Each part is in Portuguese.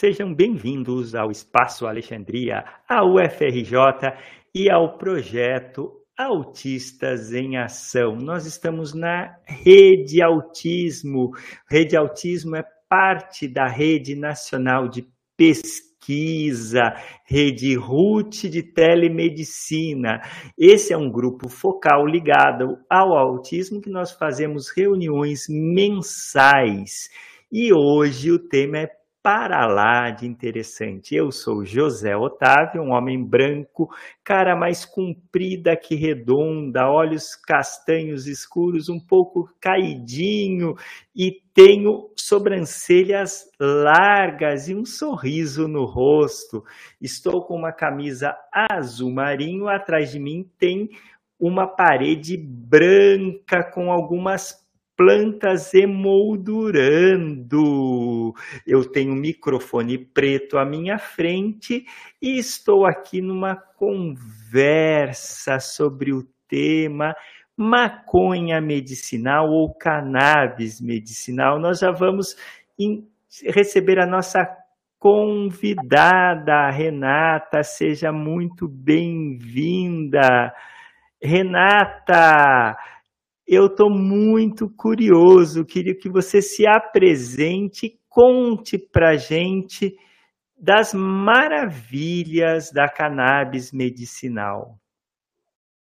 Sejam bem-vindos ao Espaço Alexandria, à UFRJ e ao projeto Autistas em Ação. Nós estamos na Rede Autismo. Rede Autismo é parte da Rede Nacional de Pesquisa, Rede RUT de Telemedicina. Esse é um grupo focal ligado ao autismo que nós fazemos reuniões mensais. E hoje o tema é para lá de interessante. Eu sou José Otávio, um homem branco, cara mais comprida que redonda, olhos castanhos escuros, um pouco caidinho e tenho sobrancelhas largas e um sorriso no rosto. Estou com uma camisa azul marinho, atrás de mim tem uma parede branca com algumas plantas emoldurando. Eu tenho um microfone preto à minha frente e estou aqui numa conversa sobre o tema maconha medicinal ou cannabis medicinal. Nós já vamos receber a nossa convidada, Renata. Seja muito bem-vinda. Renata, eu estou muito curioso, queria que você se apresente conte para gente das maravilhas da cannabis medicinal.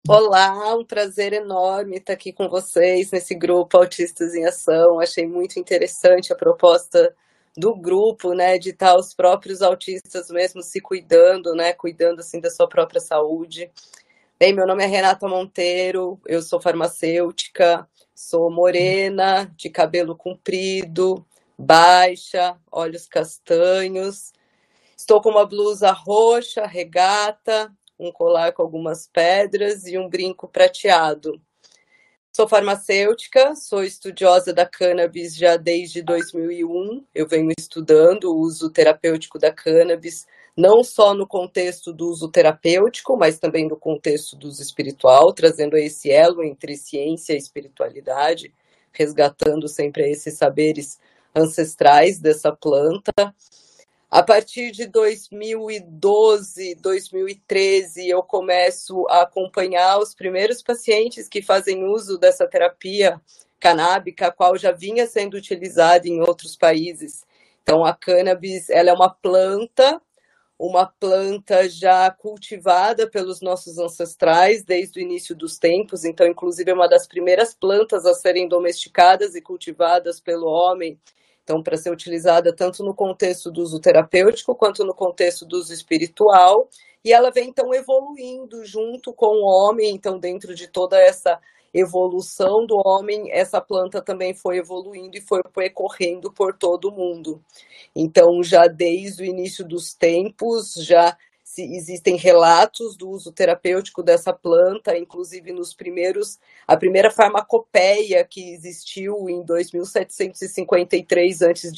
Olá, um prazer enorme estar aqui com vocês nesse grupo Autistas em Ação. Achei muito interessante a proposta do grupo, né, de estar os próprios autistas mesmo se cuidando, né, cuidando assim da sua própria saúde. Bem, meu nome é Renata Monteiro, eu sou farmacêutica, sou morena, de cabelo comprido, baixa, olhos castanhos. Estou com uma blusa roxa, regata, um colar com algumas pedras e um brinco prateado. Sou farmacêutica, sou estudiosa da cannabis já desde 2001. Eu venho estudando o uso terapêutico da cannabis não só no contexto do uso terapêutico, mas também no contexto do uso espiritual, trazendo esse elo entre ciência e espiritualidade, resgatando sempre esses saberes ancestrais dessa planta. A partir de 2012, 2013, eu começo a acompanhar os primeiros pacientes que fazem uso dessa terapia canábica, a qual já vinha sendo utilizada em outros países. Então, a cannabis ela é uma planta uma planta já cultivada pelos nossos ancestrais desde o início dos tempos, então, inclusive, é uma das primeiras plantas a serem domesticadas e cultivadas pelo homem. Então, para ser utilizada tanto no contexto do uso terapêutico quanto no contexto do uso espiritual, e ela vem então evoluindo junto com o homem, então, dentro de toda essa evolução do homem, essa planta também foi evoluindo e foi percorrendo por todo o mundo. Então, já desde o início dos tempos, já existem relatos do uso terapêutico dessa planta, inclusive nos primeiros, a primeira farmacopeia que existiu em 2753 a.C.,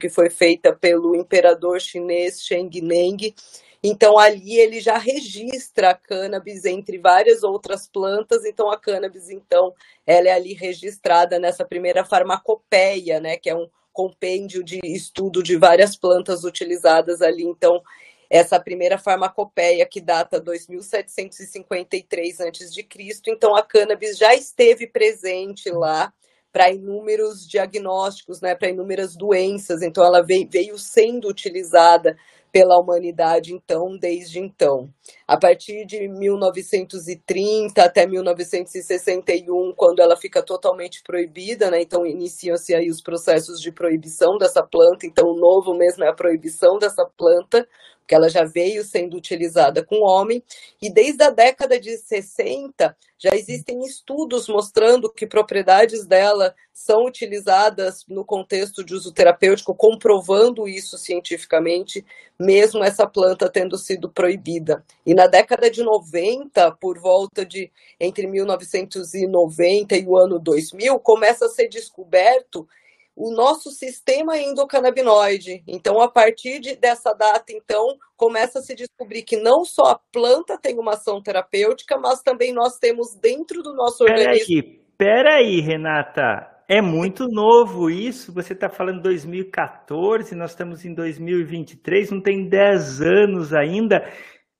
que foi feita pelo imperador chinês Sheng Neng, então ali ele já registra a cannabis entre várias outras plantas, então a cannabis então ela é ali registrada nessa primeira farmacopeia, né, que é um compêndio de estudo de várias plantas utilizadas ali, então essa primeira farmacopeia que data 2753 a.C., então a cannabis já esteve presente lá para inúmeros diagnósticos, né, para inúmeras doenças, então ela veio, sendo utilizada pela humanidade, então, desde então. A partir de 1930 até 1961, quando ela fica totalmente proibida, né? Então iniciam-se aí os processos de proibição dessa planta. Então, o novo mesmo é a proibição dessa planta, porque ela já veio sendo utilizada com homem, e desde a década de 60 já existem estudos mostrando que propriedades dela são utilizadas no contexto de uso terapêutico, comprovando isso cientificamente, mesmo essa planta tendo sido proibida. E na década de 90, por volta de entre 1990 e o ano 2000, começa a ser descoberto o nosso sistema endocannabinoide. Então, a partir de, dessa data, então, começa a se descobrir que não só a planta tem uma ação terapêutica, mas também nós temos dentro do nosso pera organismo. Aí, pera aí, Renata. É muito novo isso. Você está falando 2014, nós estamos em 2023, não tem 10 anos ainda.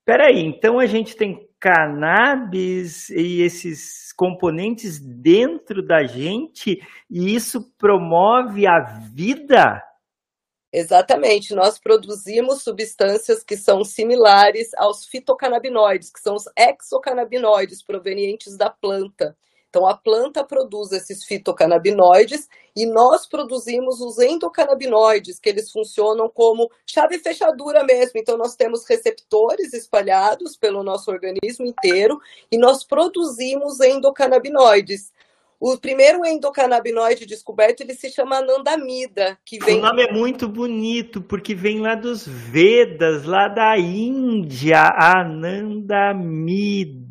Peraí, então a gente tem cannabis e esses componentes dentro da gente e isso promove a vida? Exatamente, nós produzimos substâncias que são similares aos fitocannabinoides, que são os exocannabinoides provenientes da planta. Então, a planta produz esses fitocannabinoides e nós produzimos os endocannabinoides, que eles funcionam como chave fechadura mesmo. Então, nós temos receptores espalhados pelo nosso organismo inteiro e nós produzimos endocannabinoides. O primeiro endocannabinoide descoberto ele se chama anandamida, que vem. O nome é muito bonito porque vem lá dos Vedas, lá da Índia, anandamida.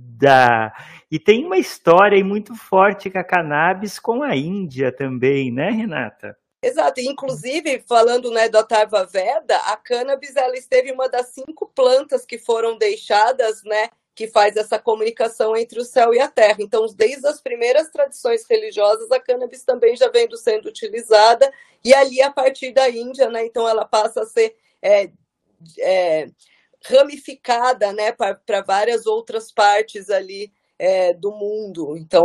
E tem uma história muito forte com a cannabis com a Índia também, né, Renata? Exato, inclusive falando né, da Tarva Veda, a cannabis ela esteve uma das cinco plantas que foram deixadas né, que faz essa comunicação entre o céu e a terra. Então, desde as primeiras tradições religiosas, a cannabis também já vem sendo utilizada, e ali a partir da Índia, né, então ela passa a ser é, é, ramificada né, para várias outras partes ali é, do mundo. Então,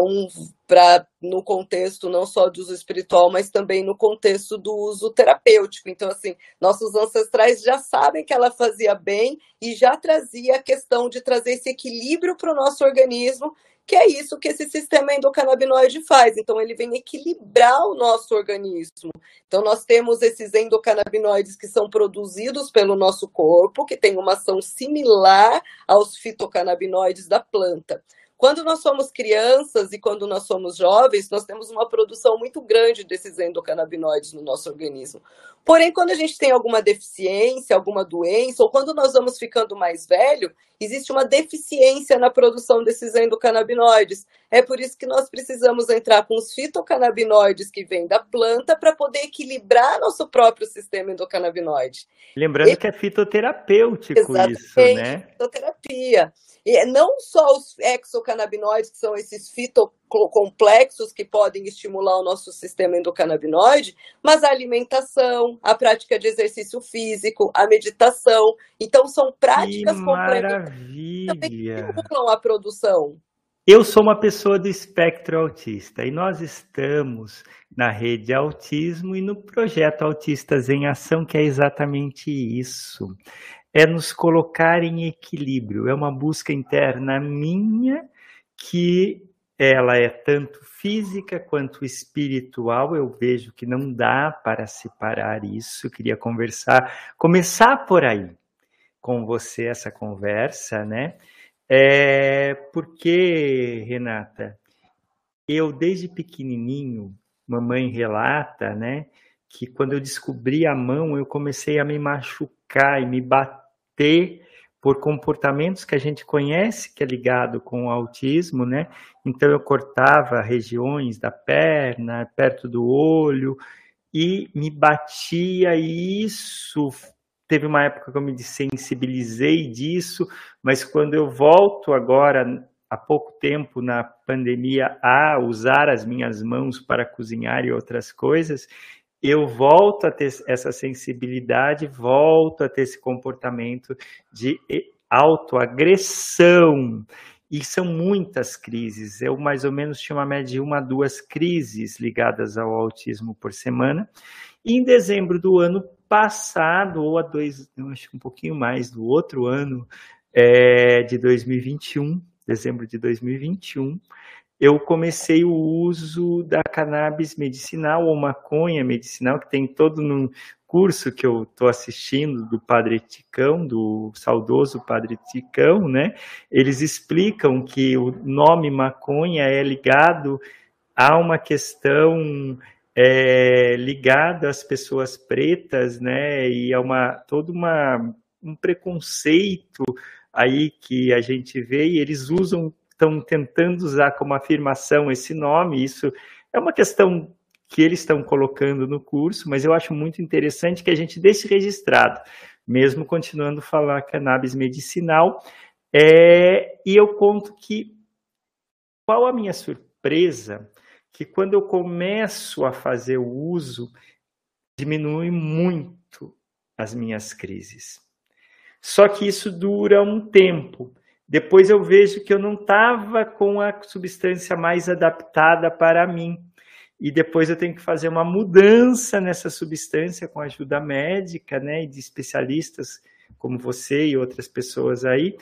para no contexto não só do uso espiritual, mas também no contexto do uso terapêutico. Então, assim, nossos ancestrais já sabem que ela fazia bem e já trazia a questão de trazer esse equilíbrio para o nosso organismo, que é isso que esse sistema endocannabinoide faz. Então, ele vem equilibrar o nosso organismo. Então, nós temos esses endocannabinoides que são produzidos pelo nosso corpo, que tem uma ação similar aos fitocannabinoides da planta. Quando nós somos crianças e quando nós somos jovens, nós temos uma produção muito grande desses endocannabinoides no nosso organismo. Porém, quando a gente tem alguma deficiência, alguma doença, ou quando nós vamos ficando mais velho, existe uma deficiência na produção desses endocannabinoides. É por isso que nós precisamos entrar com os fitocannabinoides que vêm da planta para poder equilibrar nosso próprio sistema endocannabinoide. Lembrando e... que é fitoterapêutico Exatamente, isso, né? Fitoterapia. E não só os exocannabinoides, que são esses fitocomplexos que podem estimular o nosso sistema endocannabinoide, mas a alimentação, a prática de exercício físico, a meditação. Então, são práticas complementares que estimulam a produção. Eu sou uma pessoa do espectro autista e nós estamos na rede Autismo e no projeto Autistas em Ação, que é exatamente isso é nos colocar em equilíbrio, é uma busca interna minha que ela é tanto física quanto espiritual. Eu vejo que não dá para separar isso. Eu queria conversar, começar por aí com você essa conversa, né? É porque, Renata, eu desde pequenininho, mamãe relata, né, que quando eu descobri a mão, eu comecei a me machucar e me bater ter por comportamentos que a gente conhece que é ligado com o autismo, né? Então eu cortava regiões da perna, perto do olho e me batia e isso teve uma época que eu me desensibilizei disso, mas quando eu volto agora há pouco tempo na pandemia a usar as minhas mãos para cozinhar e outras coisas, eu volto a ter essa sensibilidade, volto a ter esse comportamento de autoagressão. E são muitas crises. Eu, mais ou menos, tinha uma média de uma, duas crises ligadas ao autismo por semana. E em dezembro do ano passado, ou a dois, acho que um pouquinho mais do outro ano, é, de 2021, dezembro de 2021, eu comecei o uso da cannabis medicinal ou maconha medicinal, que tem todo no curso que eu estou assistindo do Padre Ticão, do saudoso Padre Ticão, né? Eles explicam que o nome maconha é ligado a uma questão é, ligada às pessoas pretas, né? E a uma todo uma, um preconceito aí que a gente vê e eles usam estão tentando usar como afirmação esse nome, isso é uma questão que eles estão colocando no curso, mas eu acho muito interessante que a gente deixe registrado, mesmo continuando a falar cannabis medicinal. É, e eu conto que qual a minha surpresa que quando eu começo a fazer o uso, diminui muito as minhas crises. Só que isso dura um tempo. Depois eu vejo que eu não estava com a substância mais adaptada para mim. E depois eu tenho que fazer uma mudança nessa substância com ajuda médica, né, e de especialistas como você e outras pessoas aí.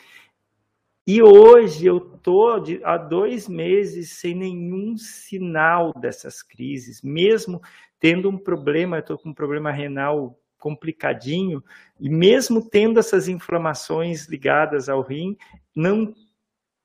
E hoje eu estou há dois meses sem nenhum sinal dessas crises, mesmo tendo um problema, estou com um problema renal complicadinho, e mesmo tendo essas inflamações ligadas ao rim, não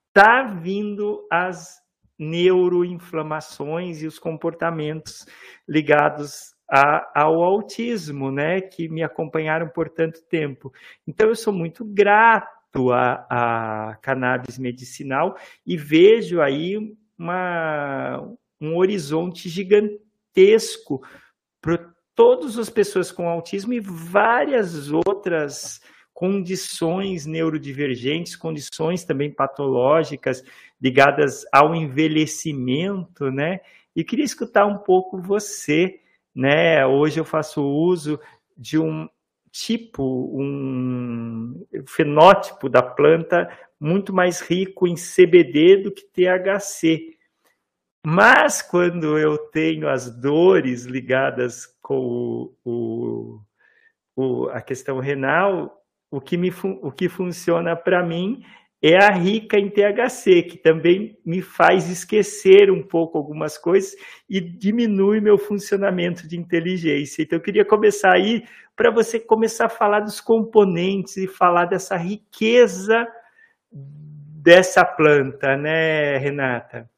está vindo as neuroinflamações e os comportamentos ligados a, ao autismo, né, que me acompanharam por tanto tempo. Então eu sou muito grato à, à cannabis medicinal e vejo aí uma, um horizonte gigantesco para todas as pessoas com autismo e várias outras condições neurodivergentes, condições também patológicas ligadas ao envelhecimento, né? E queria escutar um pouco você né? Hoje eu faço uso de um tipo, um fenótipo da planta muito mais rico em CBD do que THC. Mas quando eu tenho as dores ligadas com o, o, o, a questão renal, o que, me, o que funciona para mim é a rica em THC, que também me faz esquecer um pouco algumas coisas e diminui meu funcionamento de inteligência. Então, eu queria começar aí para você começar a falar dos componentes e falar dessa riqueza dessa planta, né, Renata?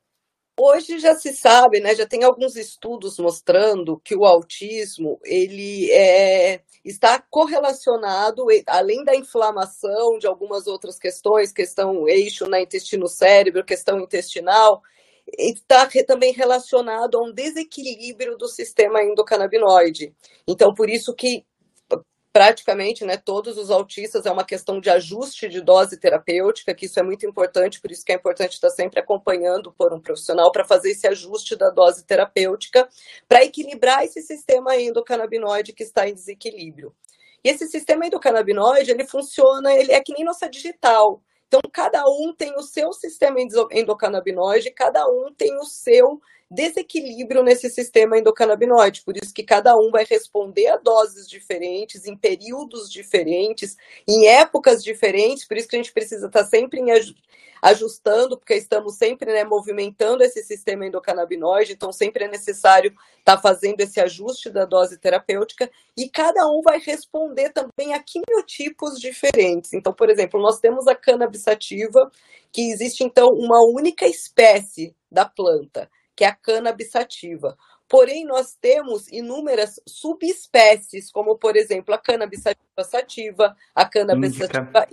Hoje já se sabe, né, já tem alguns estudos mostrando que o autismo ele é, está correlacionado, além da inflamação, de algumas outras questões, questão eixo na intestino-cérebro, questão intestinal, está também relacionado a um desequilíbrio do sistema endocannabinoide. Então, por isso que praticamente, né, todos os autistas é uma questão de ajuste de dose terapêutica, que isso é muito importante, por isso que é importante estar sempre acompanhando por um profissional para fazer esse ajuste da dose terapêutica, para equilibrar esse sistema endocannabinoide que está em desequilíbrio. E esse sistema endocannabinoide, ele funciona, ele é que nem nossa digital. Então, cada um tem o seu sistema endocannabinoide, cada um tem o seu desequilíbrio nesse sistema endocannabinoide, por isso que cada um vai responder a doses diferentes, em períodos diferentes, em épocas diferentes, por isso que a gente precisa estar sempre ajustando, porque estamos sempre né, movimentando esse sistema endocannabinoide, então sempre é necessário estar fazendo esse ajuste da dose terapêutica, e cada um vai responder também a quimiotipos diferentes. Então, por exemplo, nós temos a cannabis sativa, que existe então uma única espécie da planta que é a cannabis sativa. Porém, nós temos inúmeras subespécies, como, por exemplo, a cannabis sativa, a cannabis sativa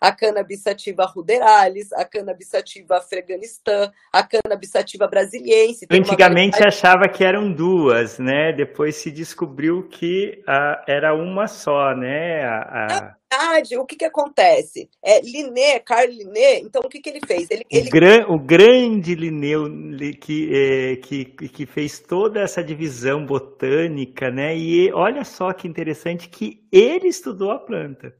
a cannabis sativa ruderalis, a cannabis sativa afeganistã, a cannabis sativa brasiliense. Antigamente uma... achava que eram duas, né? Depois se descobriu que uh, era uma só, né? A, a verdade, o que, que acontece? É, Linné, Carl Linné, então o que, que ele fez? Ele, ele... O, gran, o, grande Linné que, é, que, que fez toda essa divisão botânica, né? E olha só que interessante que ele estudou a planta.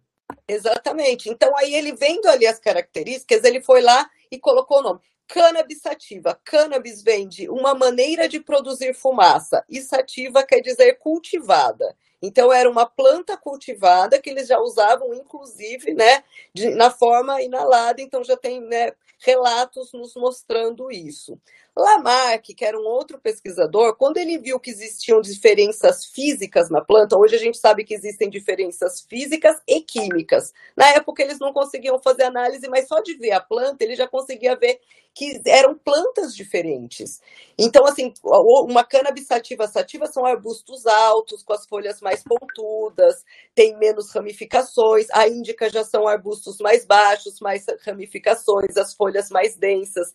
Exatamente. Então aí ele vendo ali as características, ele foi lá e colocou o nome. Cannabis sativa. Cannabis vem de uma maneira de produzir fumaça. E sativa quer dizer cultivada. Então, era uma planta cultivada que eles já usavam, inclusive, né, de, na forma inalada. Então, já tem né, relatos nos mostrando isso. Lamarck, que era um outro pesquisador, quando ele viu que existiam diferenças físicas na planta, hoje a gente sabe que existem diferenças físicas e químicas. Na época eles não conseguiam fazer análise, mas só de ver a planta ele já conseguia ver que eram plantas diferentes. Então, assim, uma cannabis sativa sativa são arbustos altos, com as folhas mais pontudas, tem menos ramificações. A índica já são arbustos mais baixos, mais ramificações, as folhas mais densas.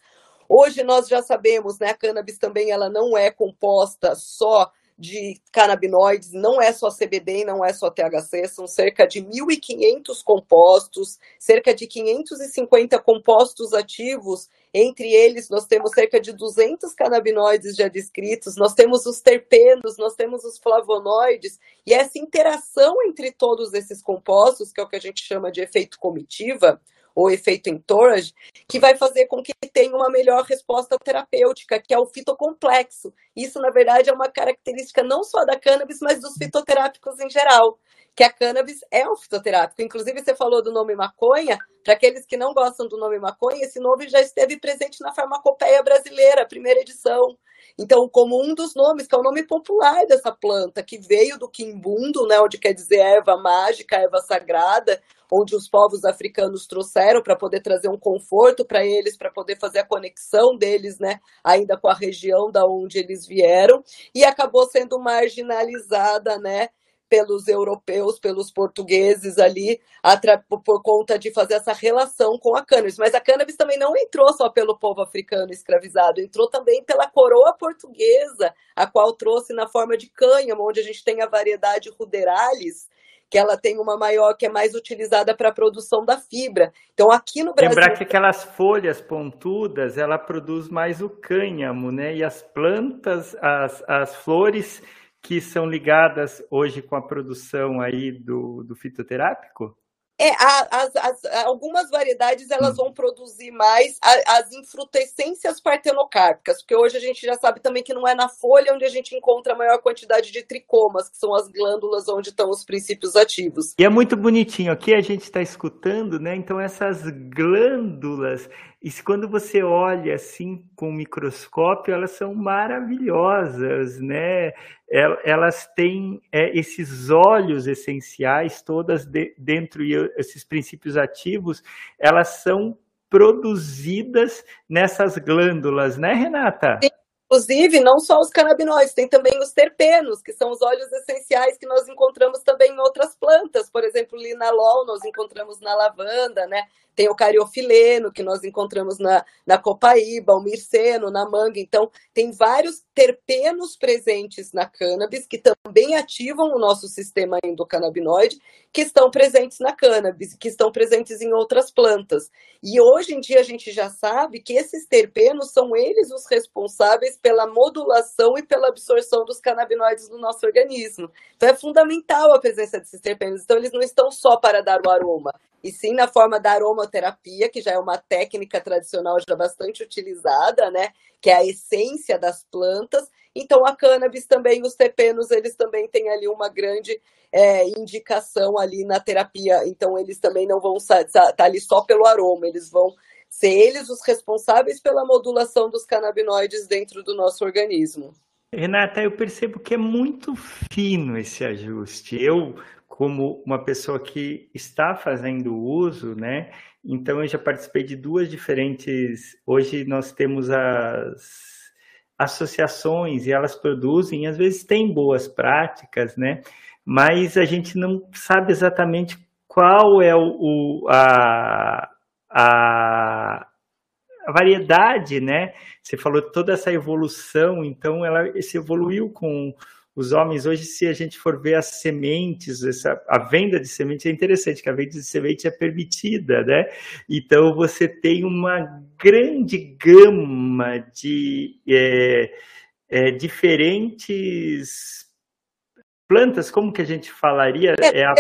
Hoje nós já sabemos, né, a cannabis também ela não é composta só de canabinoides, não é só CBD e não é só THC, são cerca de 1.500 compostos, cerca de 550 compostos ativos. Entre eles, nós temos cerca de 200 canabinoides já descritos, nós temos os terpenos, nós temos os flavonoides, e essa interação entre todos esses compostos, que é o que a gente chama de efeito comitiva, ou efeito entourage, que vai fazer com que tenha uma melhor resposta terapêutica, que é o fitocomplexo. Isso, na verdade, é uma característica não só da cannabis, mas dos fitoterápicos em geral, que a cannabis é um fitoterápico. Inclusive, você falou do nome maconha. Para aqueles que não gostam do nome maconha, esse nome já esteve presente na farmacopeia brasileira, primeira edição. Então, como um dos nomes, que é o nome popular dessa planta, que veio do quimbundo, né, onde quer dizer erva mágica, erva sagrada, onde os povos africanos trouxeram para poder trazer um conforto para eles, para poder fazer a conexão deles, né, ainda com a região da onde eles vieram, e acabou sendo marginalizada, né, pelos europeus, pelos portugueses ali, por conta de fazer essa relação com a cannabis. Mas a cannabis também não entrou só pelo povo africano escravizado, entrou também pela coroa portuguesa, a qual trouxe na forma de cânhamo, onde a gente tem a variedade ruderalis, que ela tem uma maior, que é mais utilizada para a produção da fibra. Então, aqui no Brasil. Lembrar que aquelas folhas pontudas, ela produz mais o cânhamo, né? E as plantas, as, as flores que são ligadas hoje com a produção aí do, do fitoterápico? É, as, as, algumas variedades elas vão produzir mais as infrutescências partenocárpicas, porque hoje a gente já sabe também que não é na folha onde a gente encontra a maior quantidade de tricomas, que são as glândulas onde estão os princípios ativos. E é muito bonitinho, aqui a gente está escutando, né? Então essas glândulas, e quando você olha assim com o microscópio, elas são maravilhosas, né? Elas têm é, esses olhos essenciais, todas de, dentro e esses princípios ativos, elas são produzidas nessas glândulas, né, Renata? Sim. Inclusive, não só os canabinoides, tem também os terpenos, que são os óleos essenciais que nós encontramos também em outras plantas. Por exemplo, linalol nós encontramos na lavanda, né? Tem o cariofileno, que nós encontramos na, na copaíba, o mirceno, na manga. Então, tem vários terpenos presentes na cannabis que também ativam o nosso sistema endocannabinoide, que estão presentes na cannabis, que estão presentes em outras plantas. E hoje em dia a gente já sabe que esses terpenos são eles os responsáveis pela modulação e pela absorção dos canabinoides no nosso organismo. Então é fundamental a presença desses terpenos. Então eles não estão só para dar o aroma, e sim na forma da aromaterapia, que já é uma técnica tradicional já bastante utilizada, né? Que é a essência das plantas. Então, a cannabis também, os terpenos, eles também têm ali uma grande é, indicação ali na terapia. Então, eles também não vão estar tá ali só pelo aroma, eles vão ser eles os responsáveis pela modulação dos canabinoides dentro do nosso organismo. Renata, eu percebo que é muito fino esse ajuste. Eu como uma pessoa que está fazendo uso, né? Então eu já participei de duas diferentes. Hoje nós temos as associações e elas produzem, às vezes tem boas práticas, né? Mas a gente não sabe exatamente qual é o a, a, a variedade, né? Você falou toda essa evolução, então ela se evoluiu com os homens hoje, se a gente for ver as sementes, essa, a venda de sementes é interessante, que a venda de semente é permitida, né? Então você tem uma grande gama de é, é, diferentes plantas, como que a gente falaria? É, a...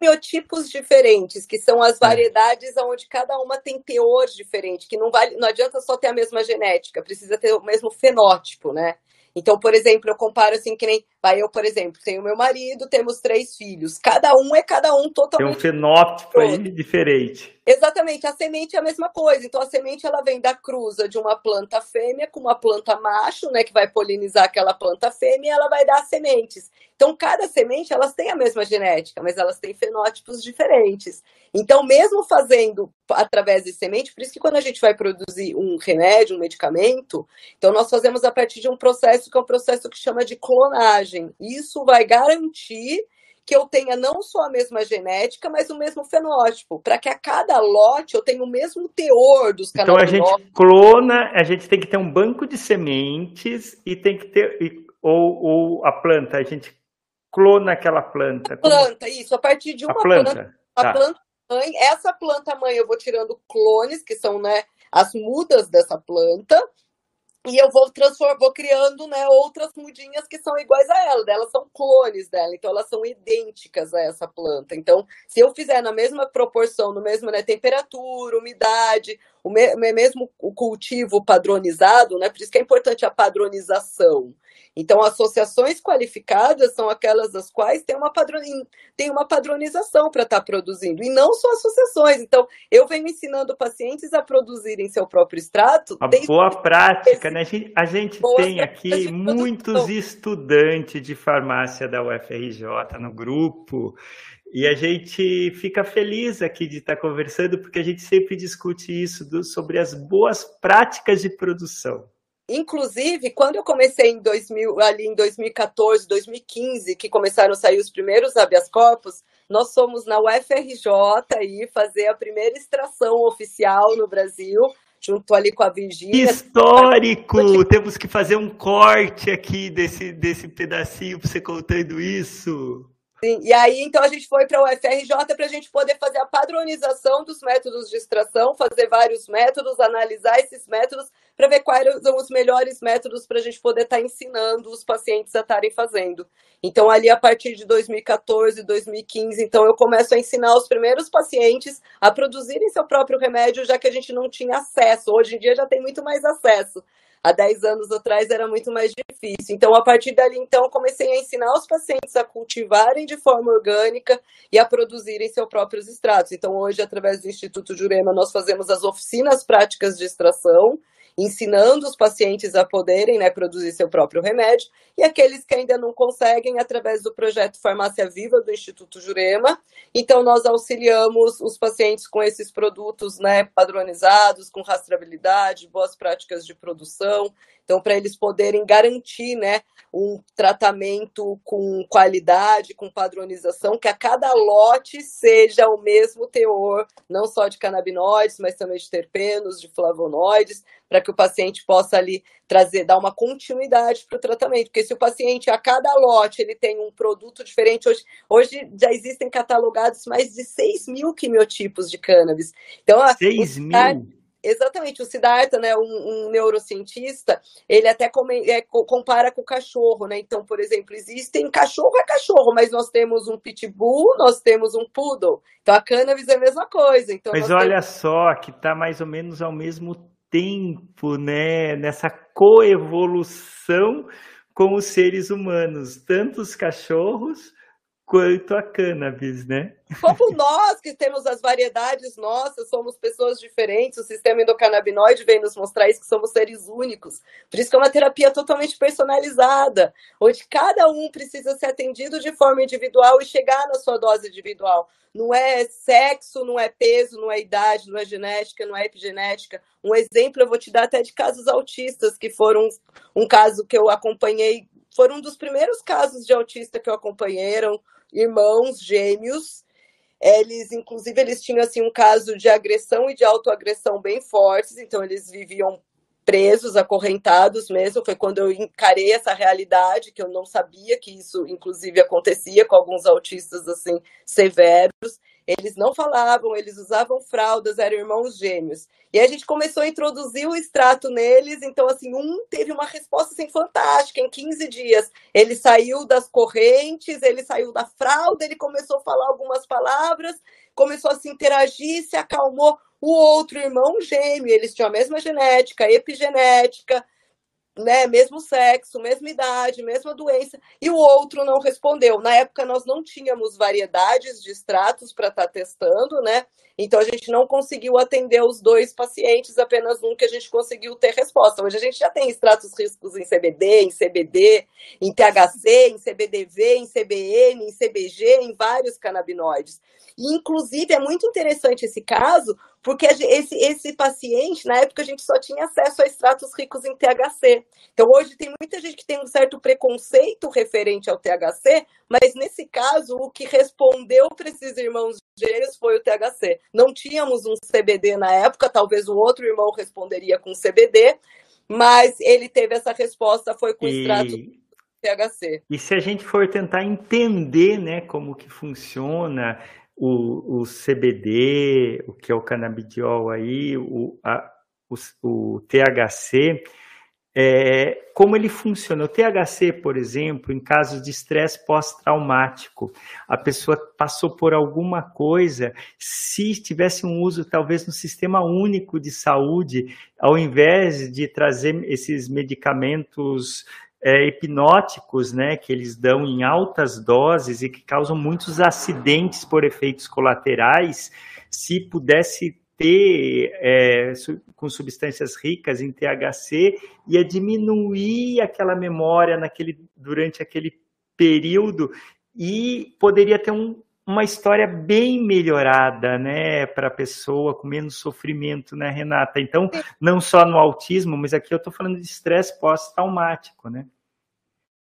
biotipos diferentes, que são as é. variedades onde cada uma tem teor diferente, que não vale, não adianta só ter a mesma genética, precisa ter o mesmo fenótipo, né? Então, por exemplo, eu comparo assim que nem. Vai, eu, por exemplo, tenho meu marido, temos três filhos. Cada um é cada um totalmente. Tem um fenótipo aí diferente. Exatamente, a semente é a mesma coisa. Então a semente ela vem da cruza de uma planta fêmea com uma planta macho, né, que vai polinizar aquela planta fêmea e ela vai dar sementes. Então cada semente elas têm a mesma genética, mas elas têm fenótipos diferentes. Então mesmo fazendo através de semente, por isso que quando a gente vai produzir um remédio, um medicamento, então nós fazemos a partir de um processo que é um processo que chama de clonagem. Isso vai garantir que eu tenha não só a mesma genética, mas o mesmo fenótipo, para que a cada lote eu tenha o mesmo teor dos canabinoides. Então a gente clona, a gente tem que ter um banco de sementes e tem que ter ou, ou a planta, a gente clona aquela planta. Planta, isso, a partir de uma a planta. planta a tá. planta mãe, essa planta mãe eu vou tirando clones, que são, né, as mudas dessa planta e eu vou vou criando né, outras mudinhas que são iguais a ela, elas são clones dela, então elas são idênticas a essa planta. Então, se eu fizer na mesma proporção, no mesmo né, temperatura, umidade, o mesmo o cultivo padronizado, né, por isso que é importante a padronização. Então, associações qualificadas são aquelas das quais tem uma, padron... tem uma padronização para estar tá produzindo, e não só associações. Então, eu venho ensinando pacientes a produzirem seu próprio extrato. A boa prática, né? A gente, a gente tem aqui muitos estudantes de farmácia da UFRJ no grupo. E a gente fica feliz aqui de estar tá conversando, porque a gente sempre discute isso do, sobre as boas práticas de produção. Inclusive, quando eu comecei em 2000, ali em 2014, 2015, que começaram a sair os primeiros habeas corpus, nós fomos na UFRJ aí fazer a primeira extração oficial no Brasil, junto ali com a Virgínia. Histórico! Temos que fazer um corte aqui desse, desse pedacinho para você contando isso. Sim, e aí então a gente foi para o UFRJ para a gente poder fazer a padronização dos métodos de extração, fazer vários métodos, analisar esses métodos para ver quais são os melhores métodos para a gente poder estar tá ensinando os pacientes a estarem fazendo. Então, ali a partir de 2014, 2015, então eu começo a ensinar os primeiros pacientes a produzirem seu próprio remédio, já que a gente não tinha acesso. Hoje em dia já tem muito mais acesso há 10 anos atrás era muito mais difícil. Então, a partir dali, então, comecei a ensinar os pacientes a cultivarem de forma orgânica e a produzirem seus próprios extratos. Então, hoje, através do Instituto Jurema, nós fazemos as oficinas práticas de extração, ensinando os pacientes a poderem né, produzir seu próprio remédio, e aqueles que ainda não conseguem, através do projeto Farmácia Viva do Instituto Jurema. Então, nós auxiliamos os pacientes com esses produtos né, padronizados, com rastreabilidade, boas práticas de produção, então, para eles poderem garantir né, um tratamento com qualidade, com padronização, que a cada lote seja o mesmo teor, não só de canabinoides, mas também de terpenos, de flavonoides, para que o paciente possa ali trazer, dar uma continuidade para o tratamento. Porque se o paciente, a cada lote, ele tem um produto diferente, hoje, hoje já existem catalogados mais de 6 mil quimiotipos de cannabis. Então, 6 mil? Exatamente, o Siddhartha, né, um, um neurocientista, ele até come, é, compara com o cachorro, né? Então, por exemplo, existem cachorro é cachorro, mas nós temos um pitbull, nós temos um poodle. Então a cannabis é a mesma coisa. Então, mas olha temos... só, que está mais ou menos ao mesmo tempo, né? Nessa coevolução com os seres humanos, tanto os cachorros quanto a cannabis, né? Como nós que temos as variedades nossas, somos pessoas diferentes, o sistema endocannabinoide vem nos mostrar isso, que somos seres únicos. Por isso que é uma terapia totalmente personalizada, onde cada um precisa ser atendido de forma individual e chegar na sua dose individual. Não é sexo, não é peso, não é idade, não é genética, não é epigenética. Um exemplo eu vou te dar até de casos autistas, que foram um caso que eu acompanhei, foram um dos primeiros casos de autista que eu acompanhei, irmãos gêmeos. Eles, inclusive, eles tinham assim um caso de agressão e de autoagressão bem fortes, então eles viviam presos, acorrentados mesmo. Foi quando eu encarei essa realidade que eu não sabia que isso, inclusive, acontecia com alguns autistas assim severos. Eles não falavam, eles usavam fraldas, eram irmãos gêmeos. E a gente começou a introduzir o extrato neles, então, assim, um teve uma resposta assim, fantástica. Em 15 dias, ele saiu das correntes, ele saiu da fralda, ele começou a falar algumas palavras, começou a se interagir, se acalmou. O outro irmão gêmeo, eles tinham a mesma genética, epigenética, né, mesmo sexo, mesma idade, mesma doença, e o outro não respondeu. Na época nós não tínhamos variedades de extratos para estar tá testando, né? Então a gente não conseguiu atender os dois pacientes, apenas um que a gente conseguiu ter resposta. Hoje a gente já tem extratos riscos em CBD, em CBD, em THC, em CBDV, em CBN, em CBG, em vários canabinoides. E, inclusive, é muito interessante esse caso, porque esse, esse paciente, na época, a gente só tinha acesso a extratos ricos em THC. Então, hoje tem muita gente que tem um certo preconceito referente ao THC, mas nesse caso, o que respondeu para esses irmãos gêmeos foi o THC. Não tínhamos um CBD na época, talvez o outro irmão responderia com CBD, mas ele teve essa resposta, foi com e... extrato THC. E se a gente for tentar entender né, como que funciona o, o CBD, o que é o canabidiol aí, o, a, o, o THC, é, como ele funciona. O THC, por exemplo, em casos de estresse pós-traumático, a pessoa passou por alguma coisa, se tivesse um uso talvez no sistema único de saúde, ao invés de trazer esses medicamentos é, hipnóticos, né, que eles dão em altas doses e que causam muitos acidentes por efeitos colaterais, se pudesse ter é, com substâncias ricas em THC ia diminuir aquela memória naquele, durante aquele período e poderia ter um, uma história bem melhorada, né, para a pessoa com menos sofrimento, né, Renata? Então, não só no autismo, mas aqui eu estou falando de estresse pós-traumático, né?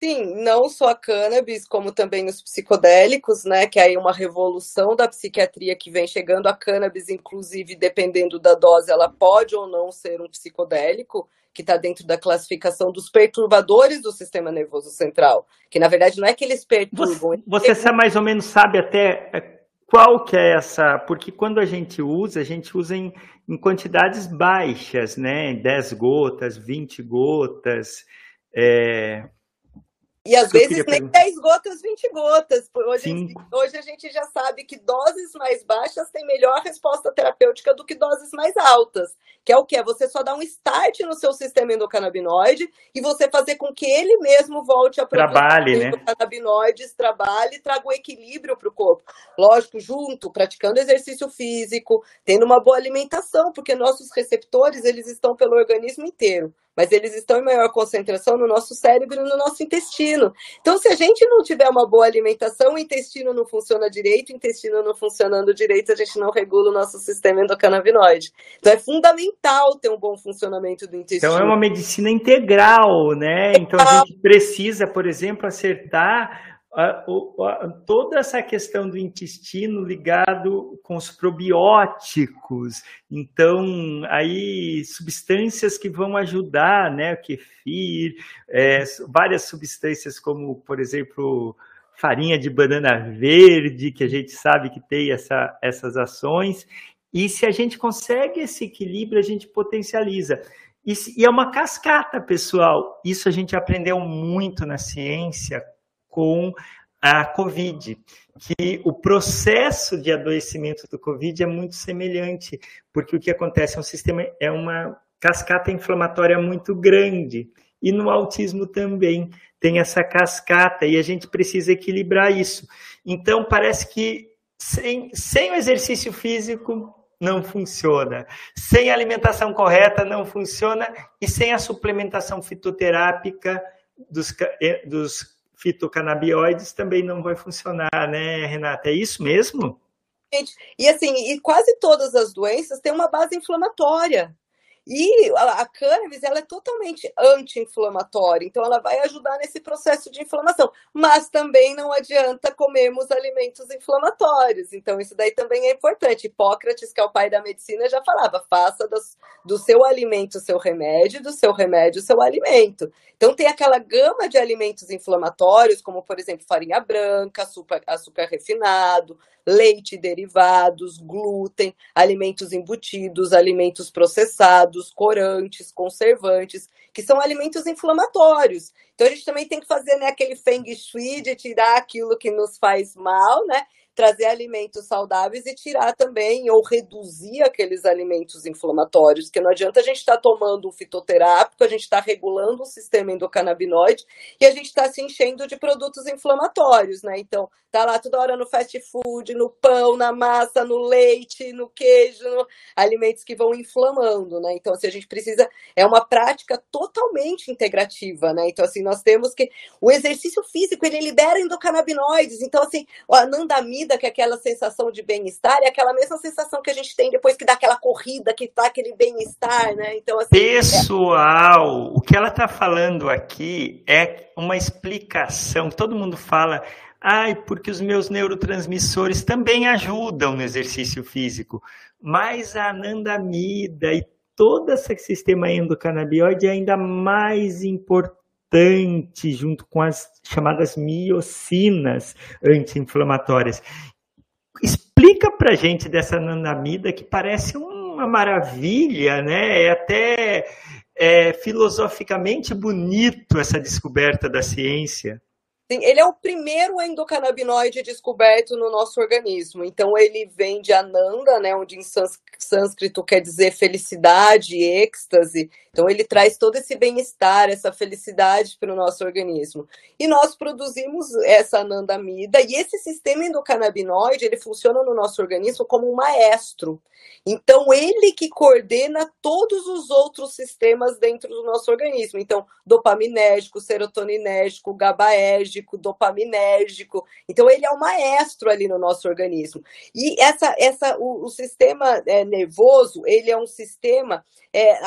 Sim, não só a cannabis, como também os psicodélicos, né? Que é aí uma revolução da psiquiatria que vem chegando. A cannabis, inclusive, dependendo da dose, ela pode ou não ser um psicodélico, que está dentro da classificação dos perturbadores do sistema nervoso central. Que na verdade não é que eles perturbam. Você, você mais ou menos sabe até é, qual que é essa, porque quando a gente usa, a gente usa em, em quantidades baixas, né? 10 gotas, 20 gotas. É, e às vezes nem 10 gotas, 20 gotas. Hoje, hoje a gente já sabe que doses mais baixas têm melhor resposta terapêutica do que doses mais altas. Que é o que? É você só dar um start no seu sistema endocannabinoide e você fazer com que ele mesmo volte a produzir trabalhe, né? endocannabinoides, trabalhe e traga o equilíbrio para o corpo. Lógico, junto, praticando exercício físico, tendo uma boa alimentação, porque nossos receptores eles estão pelo organismo inteiro mas eles estão em maior concentração no nosso cérebro e no nosso intestino. Então, se a gente não tiver uma boa alimentação, o intestino não funciona direito, o intestino não funcionando direito, a gente não regula o nosso sistema endocannabinoide. Então, é fundamental ter um bom funcionamento do intestino. Então, é uma medicina integral, né? Então, a gente precisa, por exemplo, acertar a, a, toda essa questão do intestino ligado com os probióticos, então aí substâncias que vão ajudar, né, o kefir, é, várias substâncias como, por exemplo, farinha de banana verde, que a gente sabe que tem essa, essas ações, e se a gente consegue esse equilíbrio, a gente potencializa. E, e é uma cascata, pessoal. Isso a gente aprendeu muito na ciência com a Covid, que o processo de adoecimento do Covid é muito semelhante, porque o que acontece é um sistema, é uma cascata inflamatória muito grande. E no autismo também tem essa cascata e a gente precisa equilibrar isso. Então, parece que sem, sem o exercício físico não funciona, sem a alimentação correta não funciona e sem a suplementação fitoterápica dos, eh, dos fitocannabinoides também não vai funcionar, né, Renata? É isso mesmo? E assim, e quase todas as doenças têm uma base inflamatória. E a, a cannabis ela é totalmente anti-inflamatória, então ela vai ajudar nesse processo de inflamação. Mas também não adianta comermos alimentos inflamatórios. Então isso daí também é importante. Hipócrates, que é o pai da medicina, já falava: faça dos, do seu alimento seu remédio, do seu remédio seu alimento. Então tem aquela gama de alimentos inflamatórios, como por exemplo farinha branca, açúcar, açúcar refinado, leite derivados, glúten, alimentos embutidos, alimentos processados, corantes, conservantes, que são alimentos inflamatórios. Então a gente também tem que fazer né, aquele feng shui de tirar aquilo que nos faz mal, né? Trazer alimentos saudáveis e tirar também ou reduzir aqueles alimentos inflamatórios, porque não adianta a gente estar tá tomando um fitoterápico, a gente está regulando o sistema endocannabinoide e a gente está se enchendo de produtos inflamatórios, né? Então, tá lá toda hora no fast food, no pão, na massa, no leite, no queijo, no... alimentos que vão inflamando, né? Então, assim, a gente precisa, é uma prática totalmente integrativa, né? Então, assim, nós temos que, o exercício físico, ele libera endocannabinoides, então, assim, o anandamida que é aquela sensação de bem-estar, é aquela mesma sensação que a gente tem depois que dá aquela corrida, que tá aquele bem-estar, né? Então, assim, Pessoal, é... o que ela está falando aqui é uma explicação. Todo mundo fala, ai, porque os meus neurotransmissores também ajudam no exercício físico, mas a anandamida e todo esse sistema endocannabinoide é ainda mais importante importante junto com as chamadas miocinas anti-inflamatórias. Explica para gente dessa nanamida que parece um uma maravilha, né? É até é, filosoficamente bonito essa descoberta da ciência. Ele é o primeiro endocannabinoide descoberto no nosso organismo. Então, ele vem de Ananda, né, onde em sânscrito quer dizer felicidade, êxtase. Então, ele traz todo esse bem-estar, essa felicidade para o nosso organismo. E nós produzimos essa anandamida, e esse sistema endocannabinoide, ele funciona no nosso organismo como um maestro. Então, ele que coordena todos os outros sistemas dentro do nosso organismo. Então, dopaminérgico, serotoninérgico, GABAérgico, dopaminérgico. Então, ele é o maestro ali no nosso organismo. E essa, essa, o, o sistema é, nervoso, ele é um sistema, é,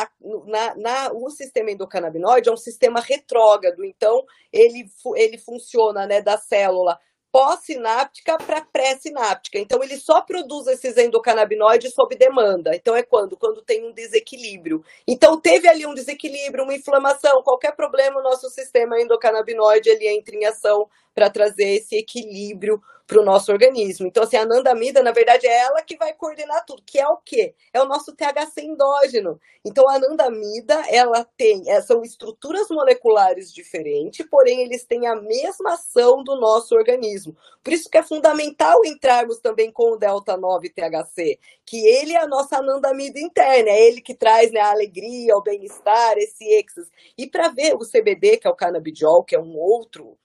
na, na, o sistema endocannabinoide é um sistema retrógrado. Então, ele, ele funciona né, da célula pós-sináptica para pré-sináptica. Então, ele só produz esses endocannabinoides sob demanda. Então, é quando? Quando tem um desequilíbrio. Então, teve ali um desequilíbrio, uma inflamação, qualquer problema, o nosso sistema endocannabinoide ele entra em ação para trazer esse equilíbrio para o nosso organismo. Então, assim, a anandamida, na verdade, é ela que vai coordenar tudo, que é o quê? É o nosso THC endógeno. Então, a anandamida, ela tem, é, são estruturas moleculares diferentes, porém, eles têm a mesma ação do nosso organismo. Por isso que é fundamental entrarmos também com o delta-9 THC, que ele é a nossa anandamida interna, é ele que traz né, a alegria, o bem-estar, esse êxtase. E para ver o CBD, que é o cannabidiol, que é um outro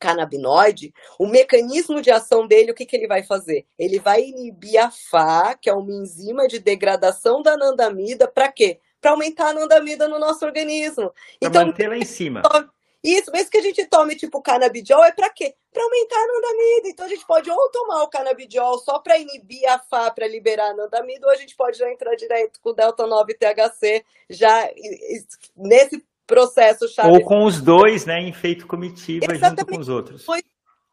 canabinoide, o mecanismo de ação dele, o que, que ele vai fazer? Ele vai inibir a FA, que é uma enzima de degradação da anandamida, para quê? Para aumentar a anandamida no nosso organismo. Para então, manter lá em cima. Isso, mesmo que a gente tome tipo canabidiol, é para quê? Para aumentar a anandamida. Então a gente pode ou tomar o canabidiol só para inibir a FA, para liberar a anandamida, ou a gente pode já entrar direto com o delta 9 THC já nesse processo chave. Ou com os dois, né, em feito comitiva Exatamente. junto com os outros. Foi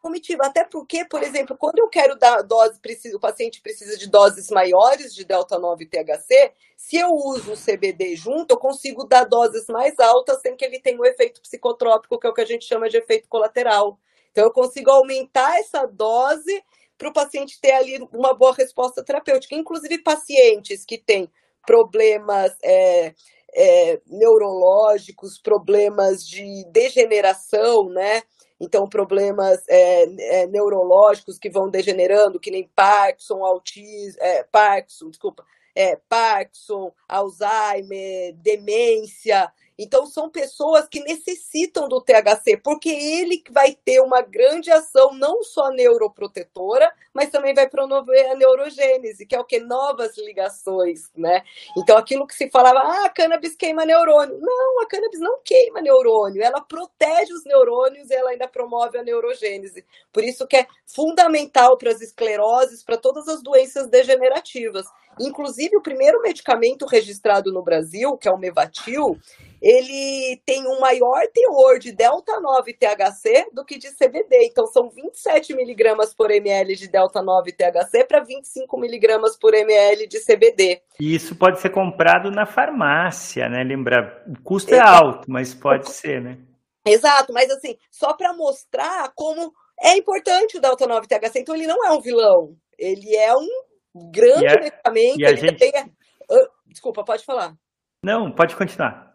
comitiva, até porque, por exemplo, quando eu quero dar dose, o paciente precisa de doses maiores de delta 9 THC, se eu uso o CBD junto, eu consigo dar doses mais altas sem que ele tenha o um efeito psicotrópico, que é o que a gente chama de efeito colateral. Então eu consigo aumentar essa dose para o paciente ter ali uma boa resposta terapêutica. Inclusive pacientes que têm problemas é, é, neurológicos, problemas de degeneração, né? Então, problemas é, é, neurológicos que vão degenerando, que nem Parkinson, autismo, é, Parkinson, desculpa, é, Parkinson, Alzheimer, demência. Então, são pessoas que necessitam do THC, porque ele vai ter uma grande ação, não só neuroprotetora, mas também vai promover a neurogênese, que é o que? Novas ligações, né? Então, aquilo que se falava, ah, a cannabis queima neurônio. Não, a cannabis não queima neurônio, ela protege os neurônios e ela ainda promove a neurogênese. Por isso que é fundamental para as escleroses, para todas as doenças degenerativas. Inclusive, o primeiro medicamento registrado no Brasil, que é o Mevatil, ele tem um maior teor de delta 9 THC do que de CBD. Então, são 27 miligramas por ml de delta 9 THC para 25 miligramas por ml de CBD. E isso pode ser comprado na farmácia, né? Lembra, o custo é alto, mas pode ser, né? Exato, mas assim, só para mostrar como é importante o delta 9 THC. Então, ele não é um vilão. Ele é um grande a, medicamento. ele gente... também é... Desculpa, pode falar. Não, pode continuar.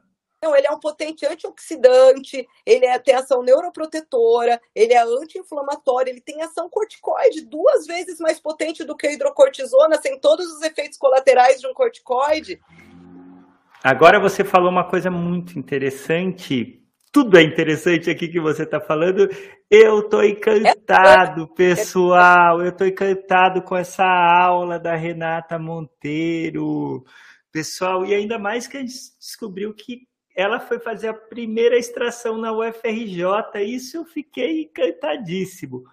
Não, ele é um potente antioxidante, ele é, tem ação neuroprotetora, ele é anti-inflamatório, ele tem ação corticoide duas vezes mais potente do que a hidrocortisona, sem todos os efeitos colaterais de um corticoide. Agora você falou uma coisa muito interessante. Tudo é interessante aqui que você está falando. Eu estou encantado, é pessoal. Eu estou encantado com essa aula da Renata Monteiro. Pessoal, e ainda mais que a gente descobriu que ela foi fazer a primeira extração na UFRJ, isso eu fiquei encantadíssimo.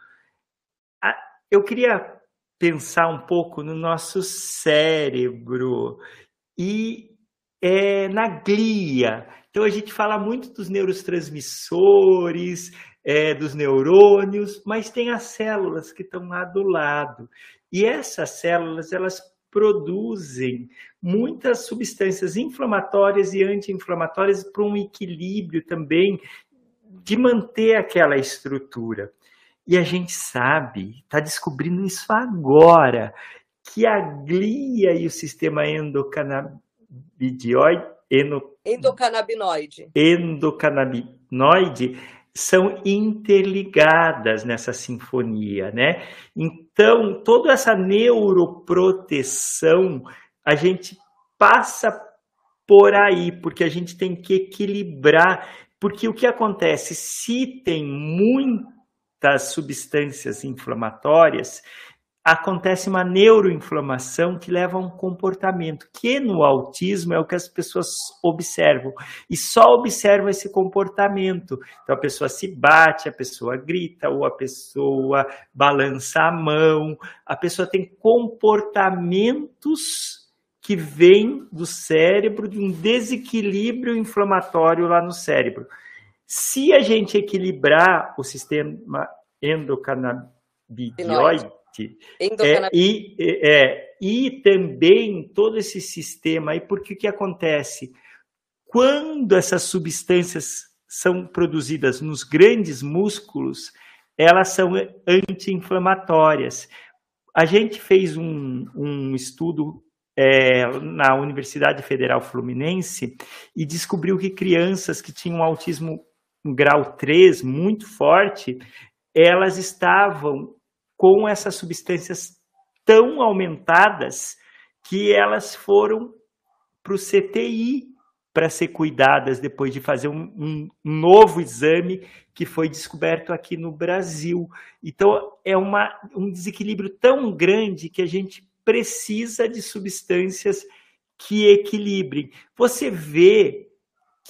Eu queria pensar um pouco no nosso cérebro e é, na glia. Então a gente fala muito dos neurotransmissores, é, dos neurônios, mas tem as células que estão lá do lado. E essas células, elas produzem muitas substâncias inflamatórias e anti-inflamatórias para um equilíbrio também de manter aquela estrutura. E a gente sabe, está descobrindo isso agora, que a glia e o sistema endocannabinoide, eno, endocannabinoide. endocannabinoide são interligadas nessa sinfonia, né? Então, toda essa neuroproteção a gente passa por aí, porque a gente tem que equilibrar, porque o que acontece se tem muitas substâncias inflamatórias, acontece uma neuroinflamação que leva a um comportamento, que no autismo é o que as pessoas observam, e só observam esse comportamento. Então a pessoa se bate, a pessoa grita, ou a pessoa balança a mão, a pessoa tem comportamentos que vêm do cérebro, de um desequilíbrio inflamatório lá no cérebro. Se a gente equilibrar o sistema endocannabinoide, é, e, é, e também todo esse sistema aí, porque o que acontece? Quando essas substâncias são produzidas nos grandes músculos, elas são anti-inflamatórias. A gente fez um, um estudo é, na Universidade Federal Fluminense e descobriu que crianças que tinham autismo grau 3 muito forte, elas estavam com essas substâncias tão aumentadas que elas foram para o CTI para ser cuidadas depois de fazer um, um, novo exame que foi descoberto aqui no Brasil. Então, é uma, um desequilíbrio tão grande que a gente precisa de substâncias que equilibrem. Você vê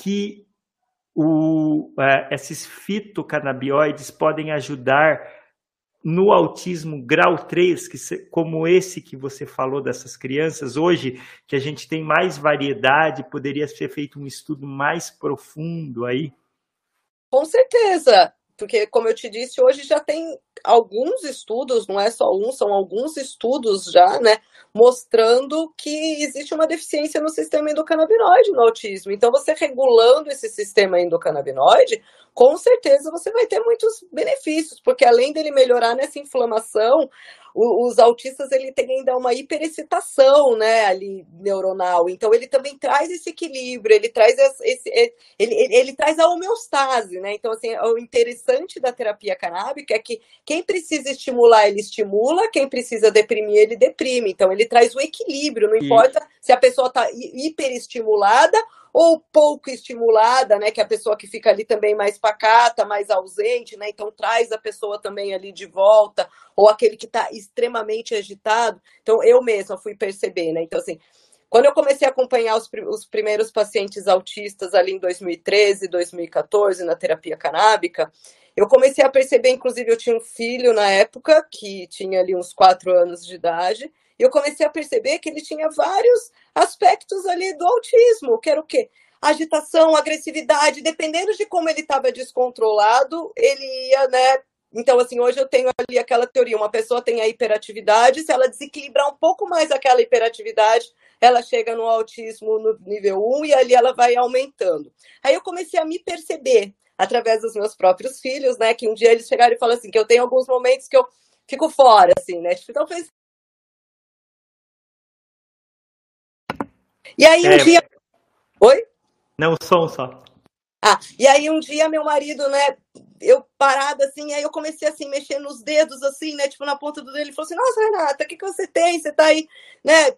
que o, uh, esses fitocannabinoides podem ajudar no autismo grau 3, que, como esse que você falou dessas crianças, hoje que a gente tem mais variedade, poderia ser feito um estudo mais profundo aí? Com certeza, porque como eu te disse, hoje já tem alguns estudos, não é só um, são alguns estudos já, né, mostrando que existe uma deficiência no sistema endocannabinoide no autismo. Então, você regulando esse sistema endocannabinoide, com certeza você vai ter muitos benefícios, porque além dele melhorar nessa inflamação, os autistas ele tem ainda uma hiperexcitação, né, ali neuronal. Então ele também traz esse equilíbrio, ele traz esse, ele, ele, ele, traz a homeostase, né? Então assim, o interessante da terapia canábica é que quem precisa estimular ele estimula, quem precisa deprimir ele deprime. Então ele traz o equilíbrio, não importa se a pessoa está hiperestimulada ou pouco estimulada, né, que é a pessoa que fica ali também mais pacata, mais ausente, né, então traz a pessoa também ali de volta, ou aquele que está extremamente agitado. Então eu mesma fui perceber, né, então assim, quando eu comecei a acompanhar os, os primeiros pacientes autistas ali em 2013, 2014 na terapia canábica, eu comecei a perceber, inclusive eu tinha um filho na época que tinha ali uns quatro anos de idade, e eu comecei a perceber que ele tinha vários aspectos ali do autismo, que era o quê? Agitação, agressividade, dependendo de como ele estava descontrolado, ele ia, né? Então, assim, hoje eu tenho ali aquela teoria: uma pessoa tem a hiperatividade, se ela desequilibrar um pouco mais aquela hiperatividade, ela chega no autismo no nível 1 e ali ela vai aumentando. Aí eu comecei a me perceber através dos meus próprios filhos, né? Que um dia eles chegaram e falaram assim: que eu tenho alguns momentos que eu fico fora, assim, né? Tipo, então, E aí um é... dia. Oi? Não, som só. Ah, e aí um dia meu marido, né, eu parada assim, aí eu comecei assim, mexer nos dedos, assim, né, tipo na ponta do dedo, ele falou assim, nossa, Renata, o que, que você tem? Você tá aí, né,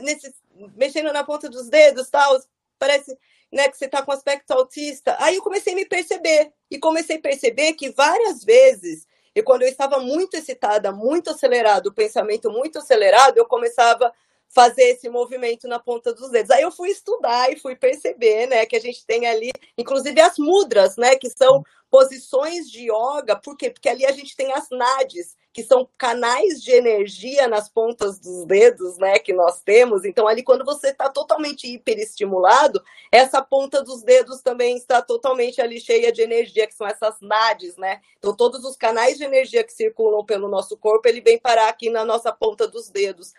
nesse, mexendo na ponta dos dedos, tal, parece, né, que você tá com aspecto autista. Aí eu comecei a me perceber, e comecei a perceber que várias vezes, e quando eu estava muito excitada, muito acelerado, o pensamento muito acelerado, eu começava fazer esse movimento na ponta dos dedos. Aí eu fui estudar e fui perceber, né, que a gente tem ali, inclusive as mudras, né, que são posições de yoga, por quê? Porque ali a gente tem as nadis, que são canais de energia nas pontas dos dedos, né, que nós temos. Então ali quando você está totalmente hiperestimulado, essa ponta dos dedos também está totalmente ali cheia de energia, que são essas nadis, né? Então todos os canais de energia que circulam pelo nosso corpo, ele vem parar aqui na nossa ponta dos dedos.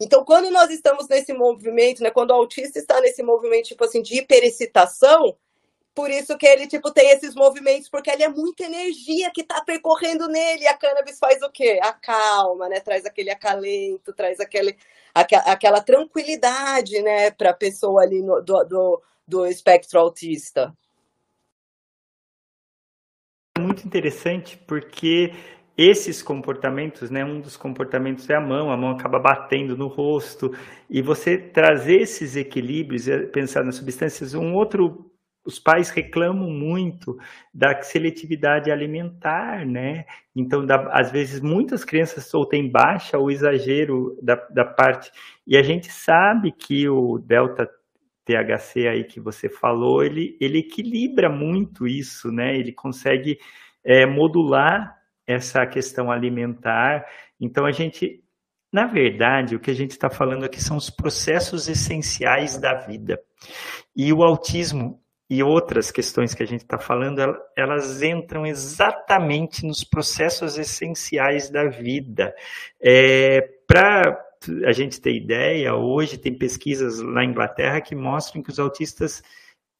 Então, quando nós estamos nesse movimento, né, quando o autista está nesse movimento tipo assim de hiperexcitação, por isso que ele, tipo, tem esses movimentos, porque ele é muita energia que tá percorrendo nele. E a cannabis faz o quê? Acalma, né? Traz aquele acalento, traz aquele, aquela tranquilidade, né, para a pessoa ali no, do, do, do espectro autista. Muito interessante, porque esses comportamentos, né, um dos comportamentos é a mão, a mão acaba batendo no rosto, e você trazer esses equilíbrios, pensar nas substâncias, um outro os pais reclamam muito da seletividade alimentar, né? Então, da, às vezes, muitas crianças ou têm baixa ou exagero da, da parte. E a gente sabe que o delta THC aí que você falou, ele, ele equilibra muito isso, né? Ele consegue é, modular essa questão alimentar. Então, a gente, na verdade, o que a gente está falando aqui são os processos essenciais da vida. E o autismo, e outras questões que a gente está falando, elas entram exatamente nos processos essenciais da vida. É, Para a gente ter ideia, hoje tem pesquisas na Inglaterra que mostram que os autistas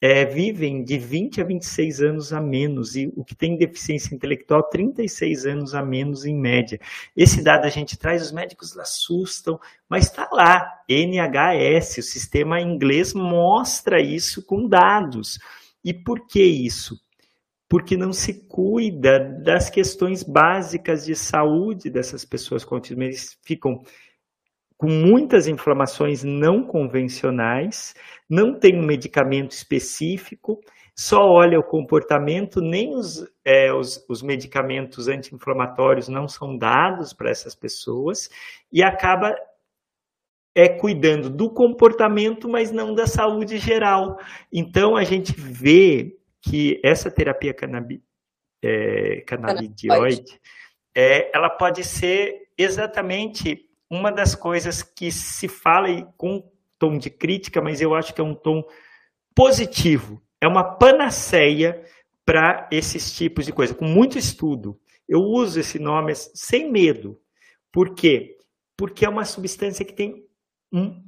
é, vivem de 20 a 26 anos a menos, e o que tem deficiência intelectual, 36 anos a menos em média. Esse dado a gente traz, os médicos assustam, mas está lá, NHS, o sistema inglês mostra isso com dados. E por que isso? Porque não se cuida das questões básicas de saúde dessas pessoas com. Eles ficam com muitas inflamações não convencionais, não tem um medicamento específico, só olha o comportamento, nem os, é, os, os medicamentos anti-inflamatórios não são dados para essas pessoas, e acaba é cuidando do comportamento, mas não da saúde geral. Então a gente vê que essa terapia canabi, é, canabidioide, é, ela pode ser exatamente uma das coisas que se fala com tom de crítica, mas eu acho que é um tom positivo. É uma panaceia para esses tipos de coisa, com muito estudo. Eu uso esse nome sem medo. Por quê? Porque é uma substância que tem um,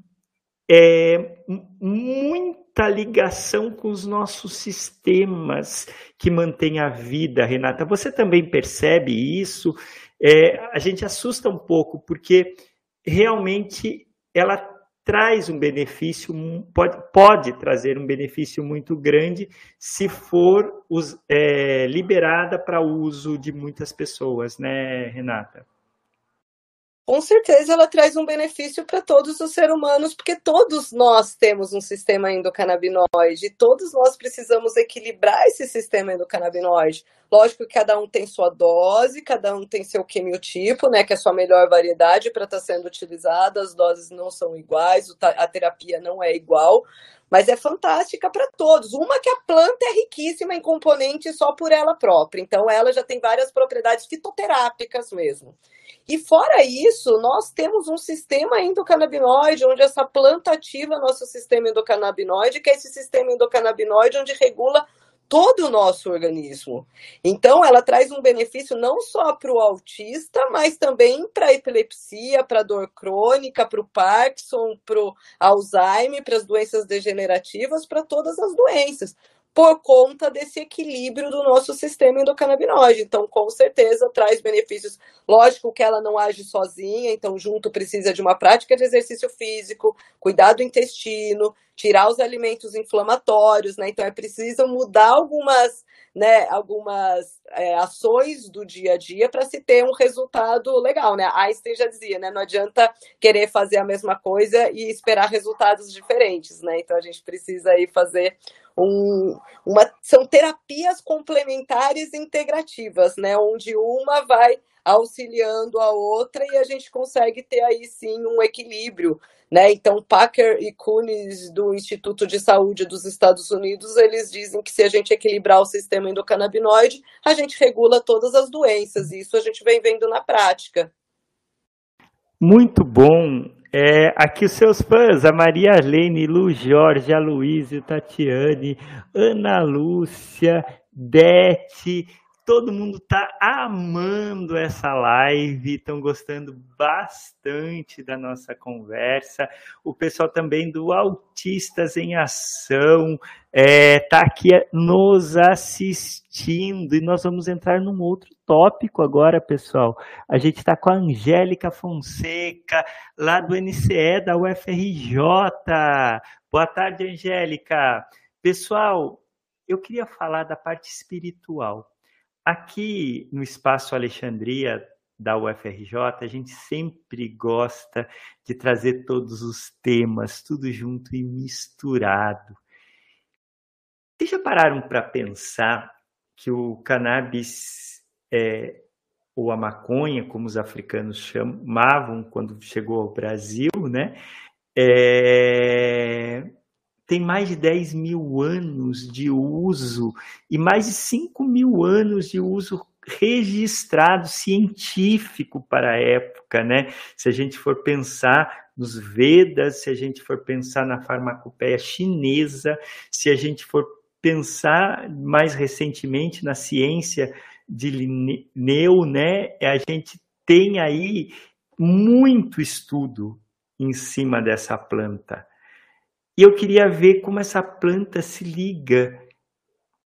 é, muita ligação com os nossos sistemas que mantêm a vida, Renata. Você também percebe isso? É, a gente assusta um pouco, porque realmente ela traz um benefício, pode, pode trazer um benefício muito grande se for é, liberada para uso de muitas pessoas, né, Renata? Com certeza ela traz um benefício para todos os seres humanos, porque todos nós temos um sistema endocannabinoide, todos nós precisamos equilibrar esse sistema endocannabinoide. Lógico que cada um tem sua dose, cada um tem seu quimiotipo, né, que é a sua melhor variedade para estar tá sendo utilizada, as doses não são iguais, a terapia não é igual, mas é fantástica para todos. Uma que a planta é riquíssima em componentes só por ela própria, então ela já tem várias propriedades fitoterápicas mesmo. E fora isso, nós temos um sistema endocannabinoide, onde essa planta ativa nosso sistema endocannabinoide, que é esse sistema endocannabinoide onde regula todo o nosso organismo. Então, ela traz um benefício não só para o autista, mas também para a epilepsia, para a dor crônica, para o Parkinson, para o Alzheimer, para as doenças degenerativas, para todas as doenças por conta desse equilíbrio do nosso sistema endocannabinoide. Então, com certeza, traz benefícios. Lógico que ela não age sozinha, então, junto precisa de uma prática de exercício físico, cuidar do intestino, tirar os alimentos inflamatórios, né? Então, é preciso mudar algumas, né, algumas é, ações do dia a dia para se ter um resultado legal, né? Einstein já dizia, né? Não adianta querer fazer a mesma coisa e esperar resultados diferentes, né? Então, a gente precisa aí fazer um, uma, são terapias complementares integrativas, né? Onde uma vai auxiliando a outra e a gente consegue ter aí sim um equilíbrio, né? Então, Packer e Kunis do Instituto de Saúde dos Estados Unidos, eles dizem que se a gente equilibrar o sistema endocannabinoide, a gente regula todas as doenças, e isso a gente vem vendo na prática. Muito bom. É, aqui os seus fãs, a Maria Arlene, Lu Jorge, a Luísa, Tatiane, Ana Lúcia, Bete, todo mundo está amando essa live, estão gostando bastante da nossa conversa. O pessoal também do Autistas em Ação está é, tá aqui nos assistindo e nós vamos entrar num outro tópico agora, pessoal. A gente está com a Angélica Fonseca, lá do NCE da UFRJ. Boa tarde, Angélica. Pessoal, eu queria falar da parte espiritual. Aqui no Espaço Alexandria da UFRJ, a gente sempre gosta de trazer todos os temas, tudo junto e misturado. Já pararam para pensar que o cannabis, é, ou a maconha, como os africanos chamavam quando chegou ao Brasil, né? É, tem mais de 10 mil anos de uso e mais de 5 mil anos de uso registrado científico para a época, né? Se a gente for pensar nos Vedas, se a gente for pensar na farmacopeia chinesa, se a gente for pensar mais recentemente na ciência de Linneu, né? A gente tem aí muito estudo em cima dessa planta. E eu queria ver como essa planta se liga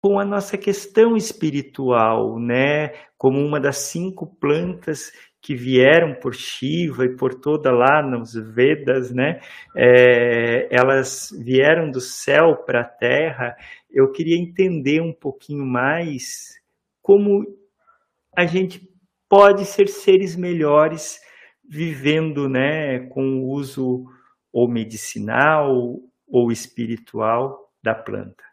com a nossa questão espiritual, né? Como uma das cinco plantas que vieram por Shiva e por toda lá nos Vedas, né? É, elas vieram do céu para a terra. Eu queria entender um pouquinho mais como a gente pode ser seres melhores vivendo, né, com o uso ou medicinal ou espiritual da planta?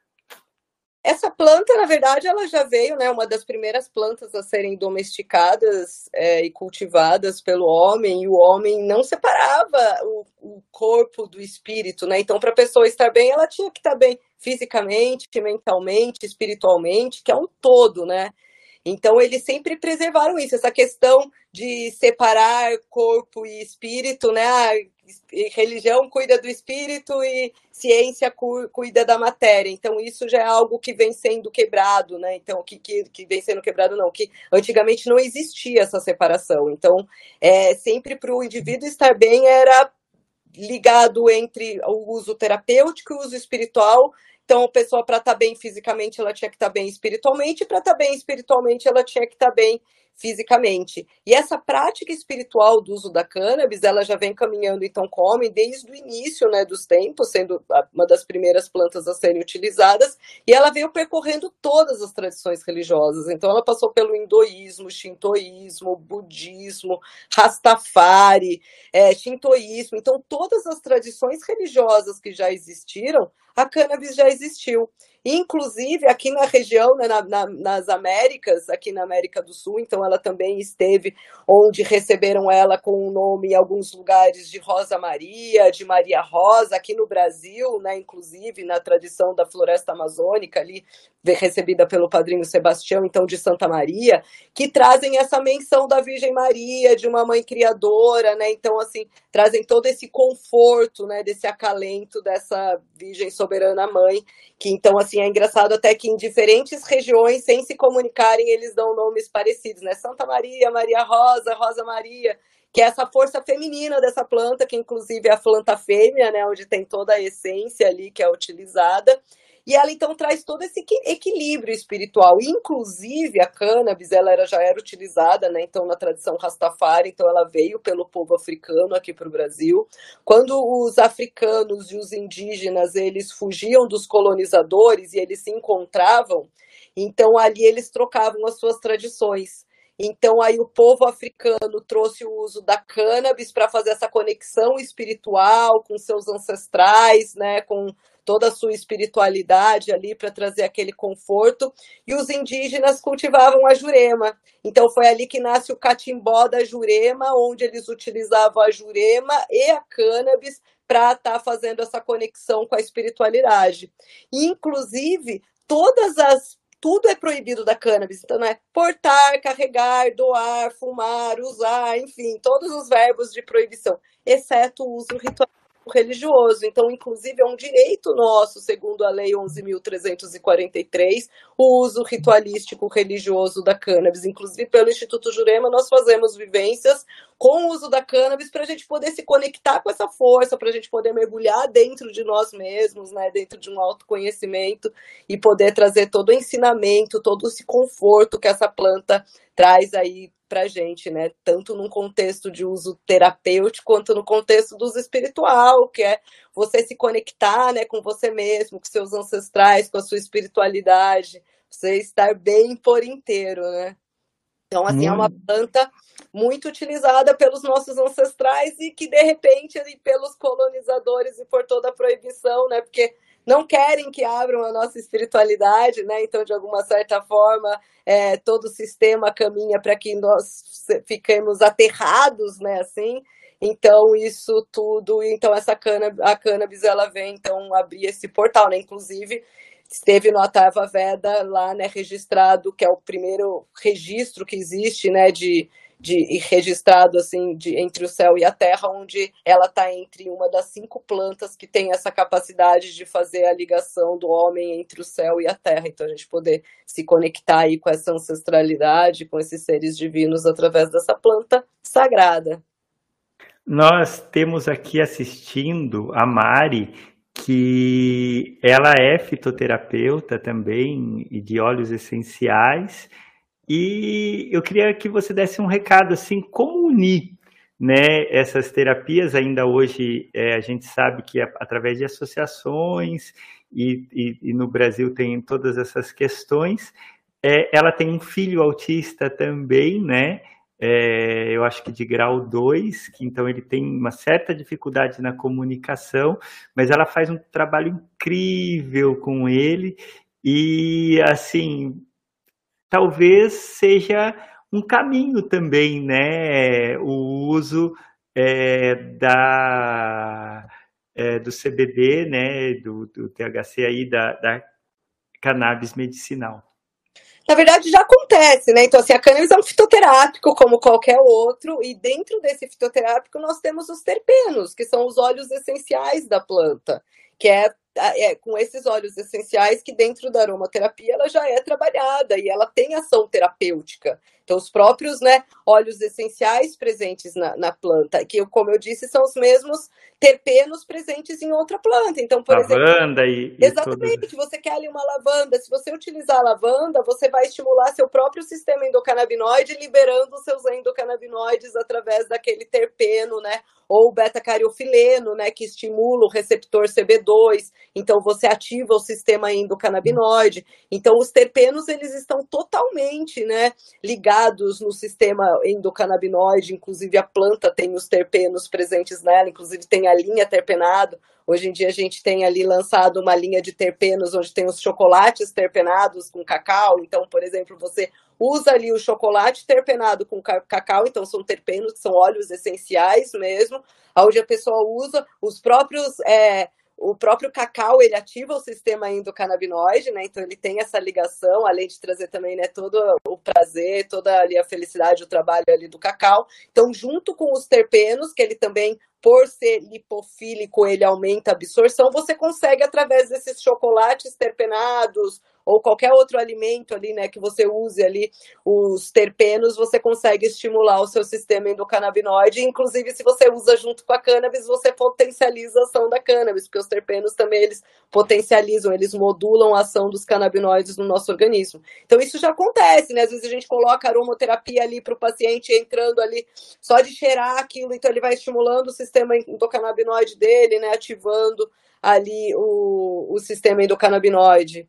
Essa planta, na verdade, ela já veio, né, uma das primeiras plantas a serem domesticadas é, e cultivadas pelo homem, e o homem não separava o, o corpo do espírito, né? Então, para a pessoa estar bem, ela tinha que estar bem fisicamente, mentalmente, espiritualmente, que é um todo, né? Então, eles sempre preservaram isso, essa questão de separar corpo e espírito, né? Religião cuida do espírito e ciência cuida da matéria. Então, isso já é algo que vem sendo quebrado, né? Então, que, que, que vem sendo quebrado, não, que antigamente não existia essa separação. Então, é, sempre para o indivíduo estar bem era ligado entre o uso terapêutico e o uso espiritual, então, a pessoa, para estar tá bem fisicamente, ela tinha que estar tá bem espiritualmente, e para estar tá bem espiritualmente, ela tinha que estar bem fisicamente. E essa prática espiritual do uso da cannabis, ela já vem caminhando então com o homem desde o início né, dos tempos, sendo uma das primeiras plantas a serem utilizadas, e ela veio percorrendo todas as tradições religiosas. Então ela passou pelo hinduísmo, shintoísmo, budismo, rastafari, é, shintoísmo. Então todas as tradições religiosas que já existiram, a cannabis já existiu. Inclusive aqui na região, né, na, na, nas Américas, aqui na América do Sul, então ela também esteve onde receberam ela com o nome em alguns lugares de Rosa Maria, de Maria Rosa, aqui no Brasil, né, inclusive na tradição da floresta amazônica ali, recebida pelo padrinho Sebastião, então de Santa Maria, que trazem essa menção da Virgem Maria, de uma mãe criadora, né? Então assim, trazem todo esse conforto, né, desse acalento dessa Virgem soberana mãe, que então assim é engraçado até que em diferentes regiões, sem se comunicarem, eles dão nomes parecidos, né? Santa Maria, Maria Rosa, Rosa Maria, que é essa força feminina dessa planta, que inclusive é a planta fêmea, né? Onde tem toda a essência ali que é utilizada. E ela então traz todo esse equilíbrio espiritual. Inclusive a cannabis, ela era, já era utilizada, né? Então na tradição Rastafari, então ela veio pelo povo africano aqui para o Brasil. Quando os africanos e os indígenas eles fugiam dos colonizadores e eles se encontravam, então ali eles trocavam as suas tradições. Então aí o povo africano trouxe o uso da cannabis para fazer essa conexão espiritual com seus ancestrais, né, com toda a sua espiritualidade ali para trazer aquele conforto, e os indígenas cultivavam a jurema. Então foi ali que nasce o catimbó da jurema, onde eles utilizavam a jurema e a cannabis para estar tá fazendo essa conexão com a espiritualidade. Inclusive, todas as tudo é proibido da cannabis, então é portar, carregar, doar, fumar, usar, enfim, todos os verbos de proibição, exceto o uso ritual religioso. Então, inclusive, é um direito nosso, segundo a Lei 11.343, o uso ritualístico religioso da cannabis. Inclusive, pelo Instituto Jurema, nós fazemos vivências com o uso da cannabis para a gente poder se conectar com essa força, para a gente poder mergulhar dentro de nós mesmos, né, dentro de um autoconhecimento e poder trazer todo o ensinamento, todo esse conforto que essa planta traz aí para gente, né? Tanto num contexto de uso terapêutico quanto no contexto do uso espiritual, que é você se conectar, né, com você mesmo, com seus ancestrais, com a sua espiritualidade, você estar bem por inteiro, né? Então, assim, hum. é uma hum. planta muito utilizada pelos nossos ancestrais e que, de repente, ali, pelos colonizadores e por toda a proibição, né? Porque não querem que abram a nossa espiritualidade, né? Então, de alguma certa forma, é, todo o sistema caminha para que nós fiquemos aterrados, né? Assim. Então, isso tudo, então essa cana, a cannabis, ela vem, então, abrir esse portal, né? Inclusive, esteve no Atava Veda lá, né, registrado, que é o primeiro registro que existe, né, de, de registrado assim de entre o céu e a terra, onde ela está entre uma das cinco plantas que tem essa capacidade de fazer a ligação do homem entre o céu e a terra. Então a gente poder se conectar aí com essa ancestralidade, com esses seres divinos através dessa planta sagrada. Nós temos aqui assistindo a Mari, que ela é fitoterapeuta também e de óleos essenciais e eu queria que você desse um recado assim, como unir né, essas terapias ainda hoje é, a gente sabe que é através de associações e, e, e, no Brasil tem todas essas questões. É, ela tem um filho autista também, né? É, eu acho que de grau 2, que então ele tem uma certa dificuldade na comunicação, mas ela faz um trabalho incrível com ele e assim talvez seja um caminho também, né? O uso é, da, é, do CBD, né? Do, do THC aí, da, da cannabis medicinal. Na verdade, já acontece, né? Então, assim, a cannabis é um fitoterápico como qualquer outro, e dentro desse fitoterápico nós temos os terpenos, que são os óleos essenciais da planta, que é é, com esses óleos essenciais que dentro da aromaterapia ela já é trabalhada e ela tem ação terapêutica. Então, os próprios né, óleos essenciais presentes na, na planta, que, como eu disse, são os mesmos terpenos presentes em outra planta. Então, por lavanda exemplo. E, exatamente, você quer ali uma lavanda. Se você utilizar a lavanda, você vai estimular seu próprio sistema endocannabinoide, liberando os seus endocannabinoides através daquele terpeno, né? Ou beta-cariofileno, né? Que estimula o receptor CB2. Então, você ativa o sistema endocannabinoide. Então, os terpenos, eles estão totalmente, né? Ligados ligados no sistema endocannabinoide, inclusive a planta tem os terpenos presentes nela, inclusive tem a linha terpenado. Hoje em dia a gente tem ali lançado uma linha de terpenos onde tem os chocolates terpenados com cacau. Então, por exemplo, você usa ali o chocolate terpenado com cacau, então são terpenos, que são óleos essenciais mesmo, onde a pessoa usa os próprios é, o próprio cacau, ele ativa o sistema endocannabinoide, né? Então ele tem essa ligação, além de trazer também, né, todo o prazer, toda ali a felicidade, o trabalho ali do cacau. Então, junto com os terpenos, que ele também por ser lipofílico, ele aumenta a absorção, você consegue, através desses chocolates terpenados ou qualquer outro alimento ali, né, que você use ali os terpenos, você consegue estimular o seu sistema endocannabinoide. Inclusive, se você usa junto com a cannabis, você potencializa a ação da cannabis, porque os terpenos também eles potencializam, eles modulam a ação dos canabinoides no nosso organismo. Então, isso já acontece, né? Às vezes a gente coloca aromaterapia ali para o paciente entrando ali só de cheirar aquilo, então ele vai estimulando o sistema endocannabinoide dele, né? Ativando ali o, o sistema endocannabinoide.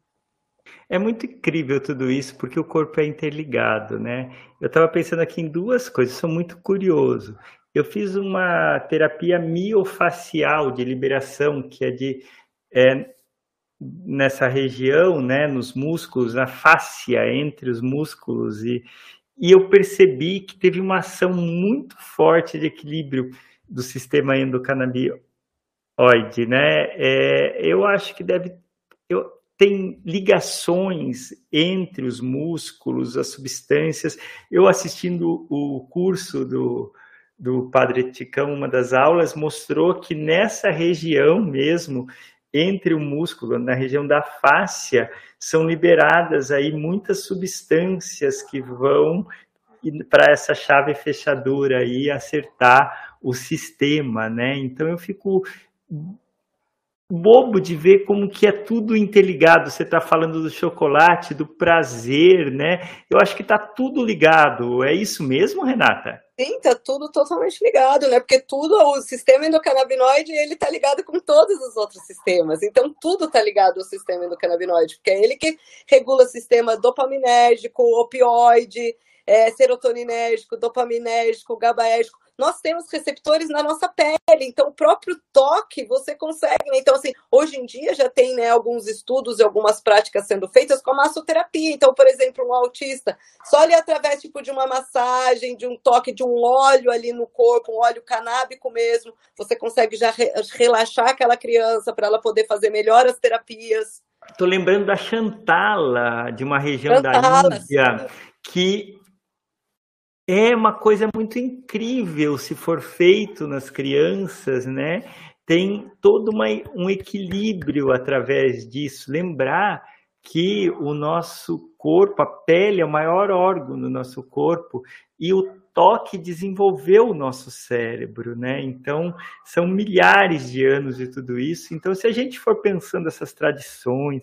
É muito incrível tudo isso, porque o corpo é interligado, né? Eu estava pensando aqui em duas coisas, sou muito curioso. Eu fiz uma terapia miofacial de liberação, que é de é, nessa região, né, nos músculos, na fáscia entre os músculos, e, e eu percebi que teve uma ação muito forte de equilíbrio do sistema endocannabinoide, né? É, eu acho que deve. Eu, tem ligações entre os músculos, as substâncias. Eu assistindo o curso do, do Padre Ticão, uma das aulas, mostrou que nessa região mesmo, entre o músculo, na região da fáscia, são liberadas aí muitas substâncias que vão para essa chave fechadura aí acertar o sistema, né? Então eu fico bobo de ver como que é tudo interligado. Você está falando do chocolate, do prazer, né? Eu acho que está tudo ligado. É isso mesmo, Renata? Sim, está tudo totalmente ligado, né? Porque tudo, o sistema endocannabinoide, ele está ligado com todos os outros sistemas. Então, tudo está ligado ao sistema endocannabinoide, porque é ele que regula o sistema dopaminérgico, opioide, é, serotoninérgico, dopaminérgico, GABAérgico nós temos receptores na nossa pele, então o próprio toque você consegue. Né? Então, assim, hoje em dia já tem né, alguns estudos e algumas práticas sendo feitas com a massoterapia. Então, por exemplo, um autista, só ali através tipo, de uma massagem, de um toque de um óleo ali no corpo, um óleo canábico mesmo, você consegue já re relaxar aquela criança para ela poder fazer melhor as terapias. Estou lembrando da Chantala, de uma região Chantala, da Índia, sim. que é uma coisa muito incrível se for feito nas crianças, né? Tem todo uma, um equilíbrio através disso. Lembrar que o nosso corpo, a pele é o maior órgão do nosso corpo e o toque desenvolveu o nosso cérebro, né? Então, são milhares de anos de tudo isso. Então, se a gente for pensando essas tradições,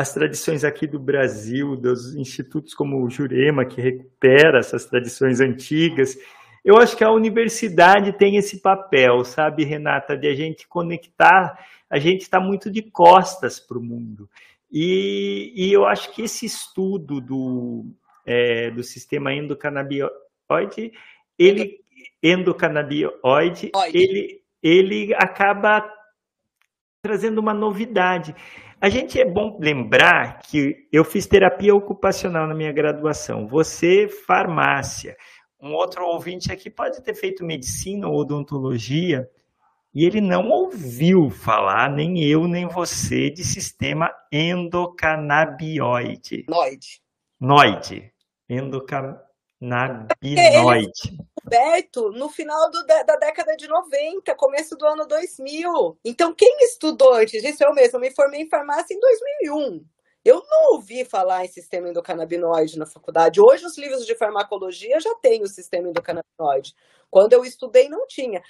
as tradições aqui do Brasil, dos institutos como o Jurema, que recupera essas tradições antigas. Eu acho que a universidade tem esse papel, sabe, Renata, de a gente conectar. A gente está muito de costas para o mundo. E, e, eu acho que esse estudo do, é, do sistema endocannabinoide, ele, endocannabinoide, ele, ele acaba trazendo uma novidade. A gente é bom lembrar que eu fiz terapia ocupacional na minha graduação, você farmácia. Um outro ouvinte aqui pode ter feito medicina ou odontologia e ele não ouviu falar, nem eu, nem você, de sistema endocannabinoide. Noide. Noide. Endocannabinoide descoberto no final do, da, da, década de 90, começo do ano 2000. Então, quem estudou antes disso, eu mesma me formei em farmácia em 2001. Eu não ouvi falar em sistema endocannabinoide na faculdade. Hoje, os livros de farmacologia já têm o sistema endocannabinoide. Quando eu estudei, não tinha.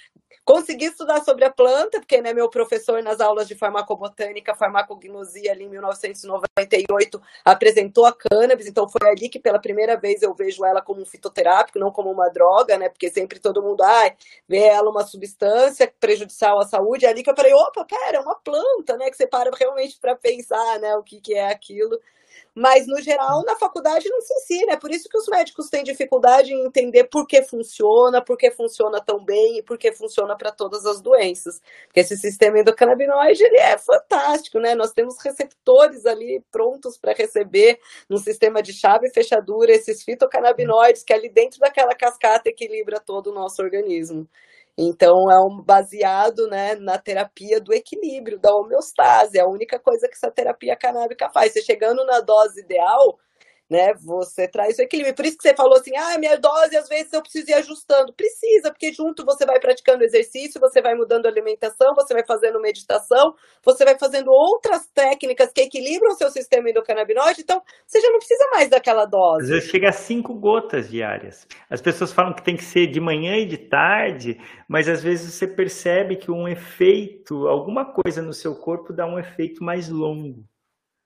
Consegui estudar sobre a planta, porque né, meu professor nas aulas de farmacobotânica, farmacognosia, ali em 1998, apresentou a cannabis, então foi ali que pela primeira vez eu vejo ela como um fitoterápico, não como uma droga, né? Porque sempre todo mundo ah, vê ela uma substância prejudicial à saúde. É ali que eu falei, opa, pera, é uma planta, né? Que você para realmente para pensar, né, o que, que é aquilo. Mas, no geral, na faculdade não se ensina. É por isso que os médicos têm dificuldade em entender por que funciona, por que funciona tão bem e por que funciona para todas as doenças. Porque esse sistema endocannabinoide ele é fantástico, né? Nós temos receptores ali prontos para receber no sistema de chave e fechadura esses fitocannabinoides que ali dentro daquela cascata equilibra todo o nosso organismo. Então, é um baseado né, na terapia do equilíbrio, da homeostase. É a única coisa que essa terapia canábica faz. Você chegando na dose ideal, né? Você traz o equilíbrio. Por isso que você falou assim: ah, minha dose às vezes eu preciso ir ajustando. Precisa, porque junto você vai praticando exercício, você vai mudando a alimentação, você vai fazendo meditação, você vai fazendo outras técnicas que equilibram o seu sistema endocannabinoide, então você já não precisa mais daquela dose. Às vezes chega a cinco gotas diárias. As pessoas falam que tem que ser de manhã e de tarde, mas às vezes você percebe que um efeito, alguma coisa no seu corpo dá um efeito mais longo.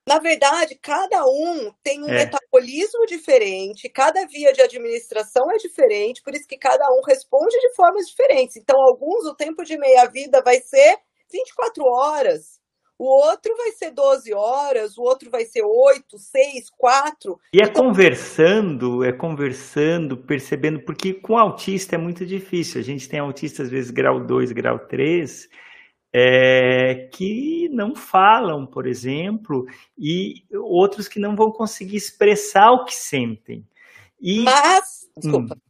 Na verdade, cada um tem um é. metabolismo diferente, cada via de administração é diferente, por isso que cada um responde de formas diferentes. Então, alguns, o tempo de meia-vida vai ser 24 horas, o outro vai ser 12 horas, o outro vai ser 8, 6, 4. E é então... conversando, é conversando, percebendo, porque com autista é muito difícil. A gente tem autista, às vezes, grau 2, grau 3 é, que não falam, por exemplo, e outros que não vão conseguir expressar o que sentem. E, Mas, desculpa. Hum,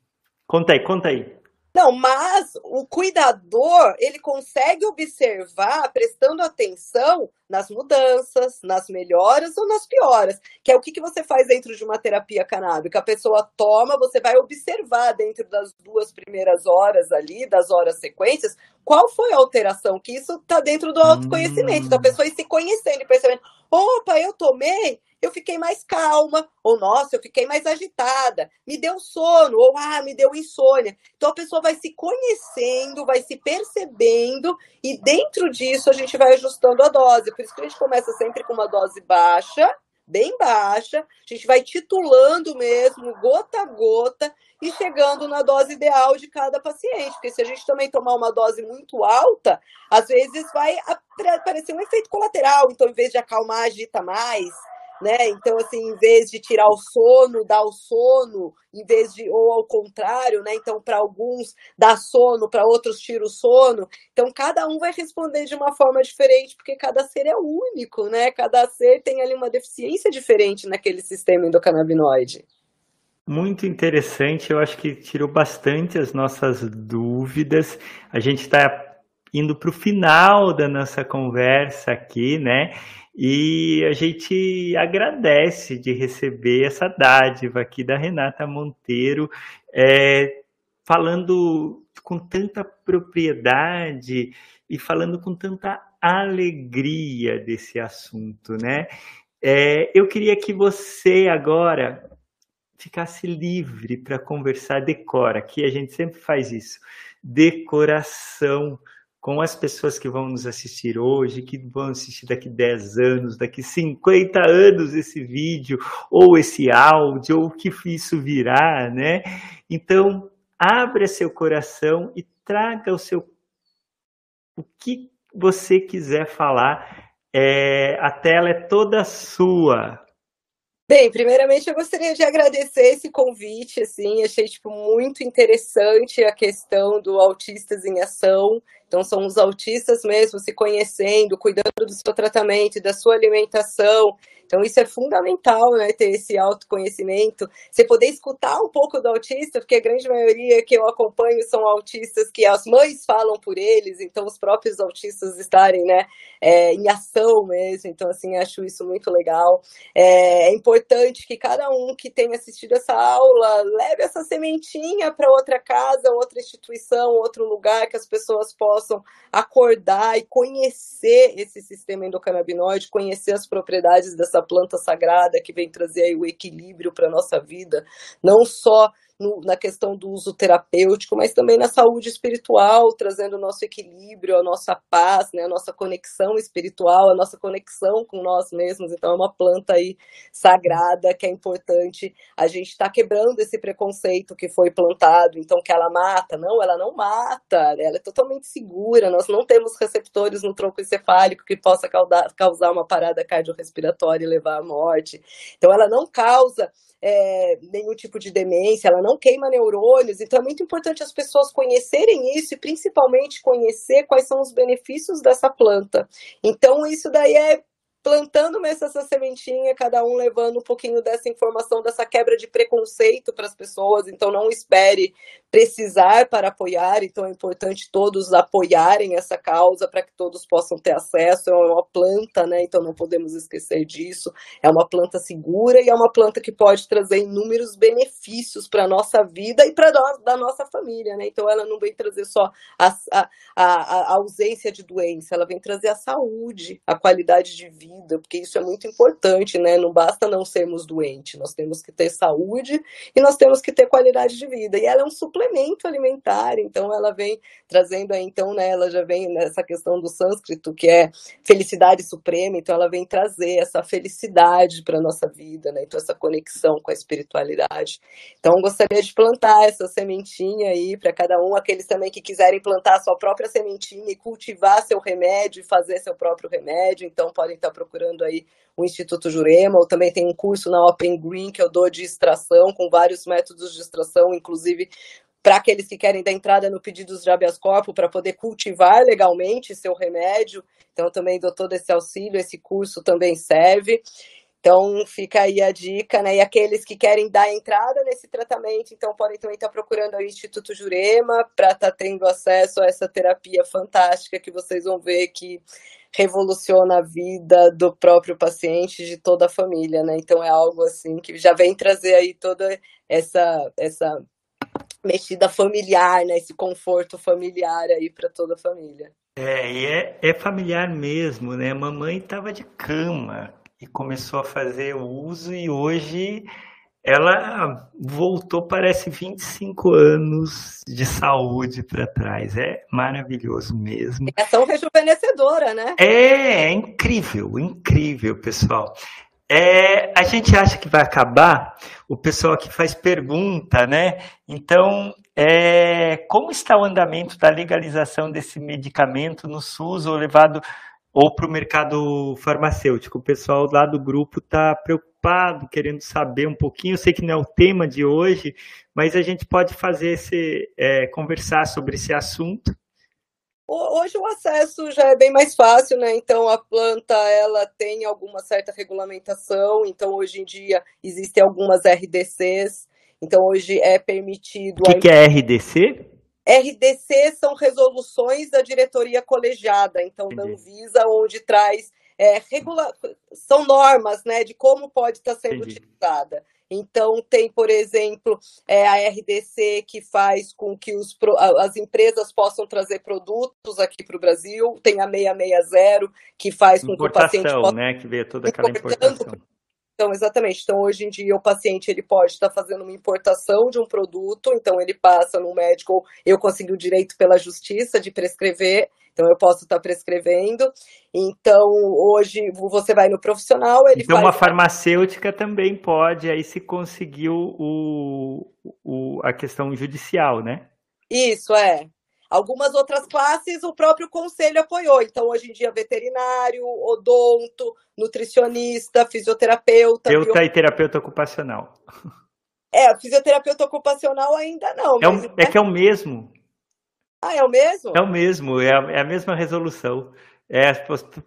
conta aí, conta aí. Não, mas o cuidador, ele consegue observar, prestando atenção nas mudanças, nas melhoras ou nas pioras, que é o que, que você faz dentro de uma terapia canábica. A pessoa toma, você vai observar dentro das duas primeiras horas ali, das horas sequências, qual foi a alteração, que isso está dentro do autoconhecimento, da então, pessoa ir se conhecendo e percebendo, opa, eu tomei, eu fiquei mais calma, ou nossa, eu fiquei mais agitada, me deu sono, ou ah, me deu insônia. Então a pessoa vai se conhecendo, vai se percebendo, e dentro disso a gente vai ajustando a dose. Por isso que a gente começa sempre com uma dose baixa, bem baixa, a gente vai titulando mesmo, gota a gota, e chegando na dose ideal de cada paciente. Porque se a gente também tomar uma dose muito alta, às vezes vai aparecer um efeito colateral. Então, em vez de acalmar, agita mais né? Então, assim, em vez de tirar o sono, dá o sono, em vez de, ou ao contrário, né? Então, para alguns dá sono, para outros tira o sono. Então, cada um vai responder de uma forma diferente, porque cada ser é único, né? Cada ser tem ali uma deficiência diferente naquele sistema endocannabinoide. Muito interessante, eu acho que tirou bastante as nossas dúvidas. A gente está indo para o final da nossa conversa aqui, né? E a gente agradece de receber essa dádiva aqui da Renata Monteiro, é, falando com tanta propriedade e falando com tanta alegria desse assunto, né? É, eu queria que você agora ficasse livre para conversar decora, aqui a gente sempre faz isso, decoração com as pessoas que vão nos assistir hoje, que vão assistir daqui 10 anos, daqui 50 anos esse vídeo, ou esse áudio, ou o que isso virá, né? Então, abra seu coração e traga o seu o que você quiser falar. É, a tela é toda sua. Bem, primeiramente eu gostaria de agradecer esse convite, assim, achei tipo muito interessante a questão do autistas em ação. Então são os autistas mesmo se conhecendo, cuidando do seu tratamento da sua alimentação então, isso é fundamental, né, ter esse autoconhecimento, você poder escutar um pouco do autista, porque a grande maioria que eu acompanho são autistas que as mães falam por eles, então os próprios autistas estarem, né, é, em ação mesmo. Então, assim, acho isso muito legal. É, é importante que cada um que tenha assistido essa aula leve essa sementinha para outra casa, outra instituição, outro lugar que as pessoas possam acordar e conhecer esse sistema endocannabinoide, conhecer as propriedades dessa essa planta sagrada que vem trazer o equilíbrio para a nossa vida, não só no, na questão do uso terapêutico, mas também na saúde espiritual, trazendo o nosso equilíbrio, a nossa paz, né, a nossa conexão espiritual, a nossa conexão com nós mesmos. Então, é uma planta aí sagrada que é importante. A gente está quebrando esse preconceito que foi plantado, então que ela mata. Não, ela não mata, ela é totalmente segura. Nós não temos receptores no tronco encefálico que possa causar uma parada cardiorrespiratória e levar à morte. Então, ela não causa é, nenhum tipo de demência, ela não queima neurônios, então é muito importante as pessoas conhecerem isso e principalmente conhecer quais são os benefícios dessa planta. Então, isso daí é plantando mesmo essa sementinha, cada um levando um pouquinho dessa informação, dessa quebra de preconceito para as pessoas. Então, não espere precisar para apoiar. Então, é importante todos apoiarem essa causa para que todos possam ter acesso. É uma planta, né? Então, não podemos esquecer disso. É uma planta segura e é uma planta que pode trazer inúmeros benefícios para a nossa vida e para a nossa família, né? Então, ela não vem trazer só a, a, a ausência de doença, ela vem trazer a saúde, a qualidade de vida vida, porque isso é muito importante, né? Não basta não sermos doentes, nós temos que ter saúde e nós temos que ter qualidade de vida. E ela é um suplemento alimentar, então ela vem trazendo aí, então, né, ela já vem nessa questão do sânscrito, que é felicidade suprema, então ela vem trazer essa felicidade para nossa vida, né? Então essa conexão com a espiritualidade. Então gostaria de plantar essa sementinha aí para cada um, aqueles também que quiserem plantar a sua própria sementinha e cultivar seu remédio fazer seu próprio remédio, então podem estar procurando aí o Instituto Jurema, ou também tem um curso na Open Green que eu dou de extração, com vários métodos de extração, inclusive para aqueles que querem dar entrada no pedido de habeas corpus para poder cultivar legalmente seu remédio. Então, também dou todo esse auxílio, esse curso também serve. Então fica aí a dica, né? E aqueles que querem dar entrada nesse tratamento, então podem também estar procurando o Instituto Jurema para estar tá tendo acesso a essa terapia fantástica que vocês vão ver que revoluciona a vida do próprio paciente, de toda a família, né? Então é algo assim que já vem trazer aí toda essa essa mexida familiar, né? Esse conforto familiar aí para toda a família. É, e é, é familiar mesmo, né? Mamãe estava de cama e começou a fazer o uso e hoje ela voltou, parece 25 anos de saúde para trás. É maravilhoso mesmo. É tão rejuvenescedora, né? É, é incrível, incrível, pessoal. É, a gente acha que vai acabar, o pessoal aqui faz pergunta, né? Então, é, como está o andamento da legalização desse medicamento no SUS ou levado ou para o mercado farmacêutico? O pessoal lá do grupo está preocupado, querendo saber um pouquinho. Eu sei que não é o tema de hoje, mas a gente pode fazer esse, é, conversar sobre esse assunto Hoje o acesso já é bem mais fácil, né? Então a planta ela tem alguma certa regulamentação. Então hoje em dia existem algumas RDCs. Então hoje é permitido. O que, a... que é RDC? RDC são resoluções da diretoria colegiada, então da Anvisa, onde traz é, regula... são normas né, de como pode estar sendo Entendi. utilizada. Então, tem, por exemplo, é, a RDC que faz com que os, as empresas possam trazer produtos aqui para o Brasil, tem a 660 que faz com que o paciente possa... né? Que vê toda aquela importação. Então, exatamente. Então, hoje em dia, o paciente ele pode estar fazendo uma importação de um produto, então ele passa no médico, eu consegui o direito pela justiça de prescrever, então eu posso estar prescrevendo. Então, hoje você vai no profissional, ele Então, faz... uma farmacêutica também pode, aí se conseguiu o, o, a questão judicial, né? Isso, é. Algumas outras classes o próprio conselho apoiou. Então, hoje em dia, veterinário, odonto, nutricionista, fisioterapeuta. Terapeuta bio... e terapeuta ocupacional. É, fisioterapeuta ocupacional ainda não. É, mas, é né? que é o mesmo. Ah, é o mesmo? É o mesmo, é a, é a mesma resolução. É,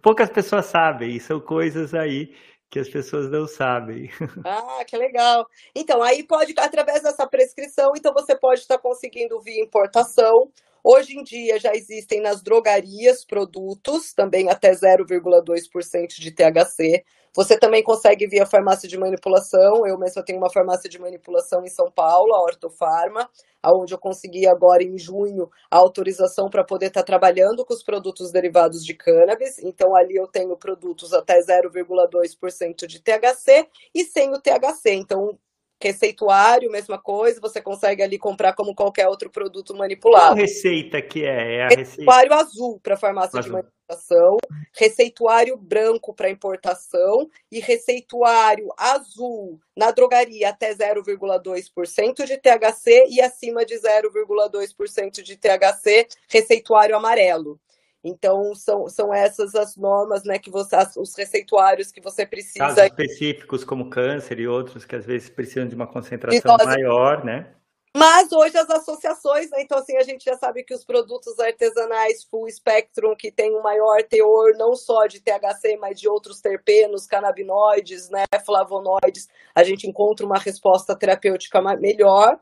poucas pessoas sabem, são coisas aí que as pessoas não sabem. Ah, que legal. Então, aí pode, através dessa prescrição, então você pode estar conseguindo via importação Hoje em dia já existem nas drogarias produtos, também até 0,2% de THC. Você também consegue via farmácia de manipulação. Eu mesma tenho uma farmácia de manipulação em São Paulo, a Ortofarma, onde eu consegui agora em junho a autorização para poder estar tá trabalhando com os produtos derivados de cannabis. Então ali eu tenho produtos até 0,2% de THC e sem o THC. Então Receituário, mesma coisa, você consegue ali comprar como qualquer outro produto manipulado. Qual receita que é? é receituário receita... azul para farmácia azul. de manipulação, receituário branco para importação e receituário azul na drogaria até 0,2% de THC e acima de 0,2% de THC, receituário amarelo. Então, são, são essas as normas, né, que você, os receituários que você precisa. Casos específicos como câncer e outros que às vezes precisam de uma concentração nós... maior, né? Mas hoje as associações, né, então assim, a gente já sabe que os produtos artesanais full spectrum, que tem um maior teor não só de THC, mas de outros terpenos, canabinoides, né, flavonoides, a gente encontra uma resposta terapêutica melhor.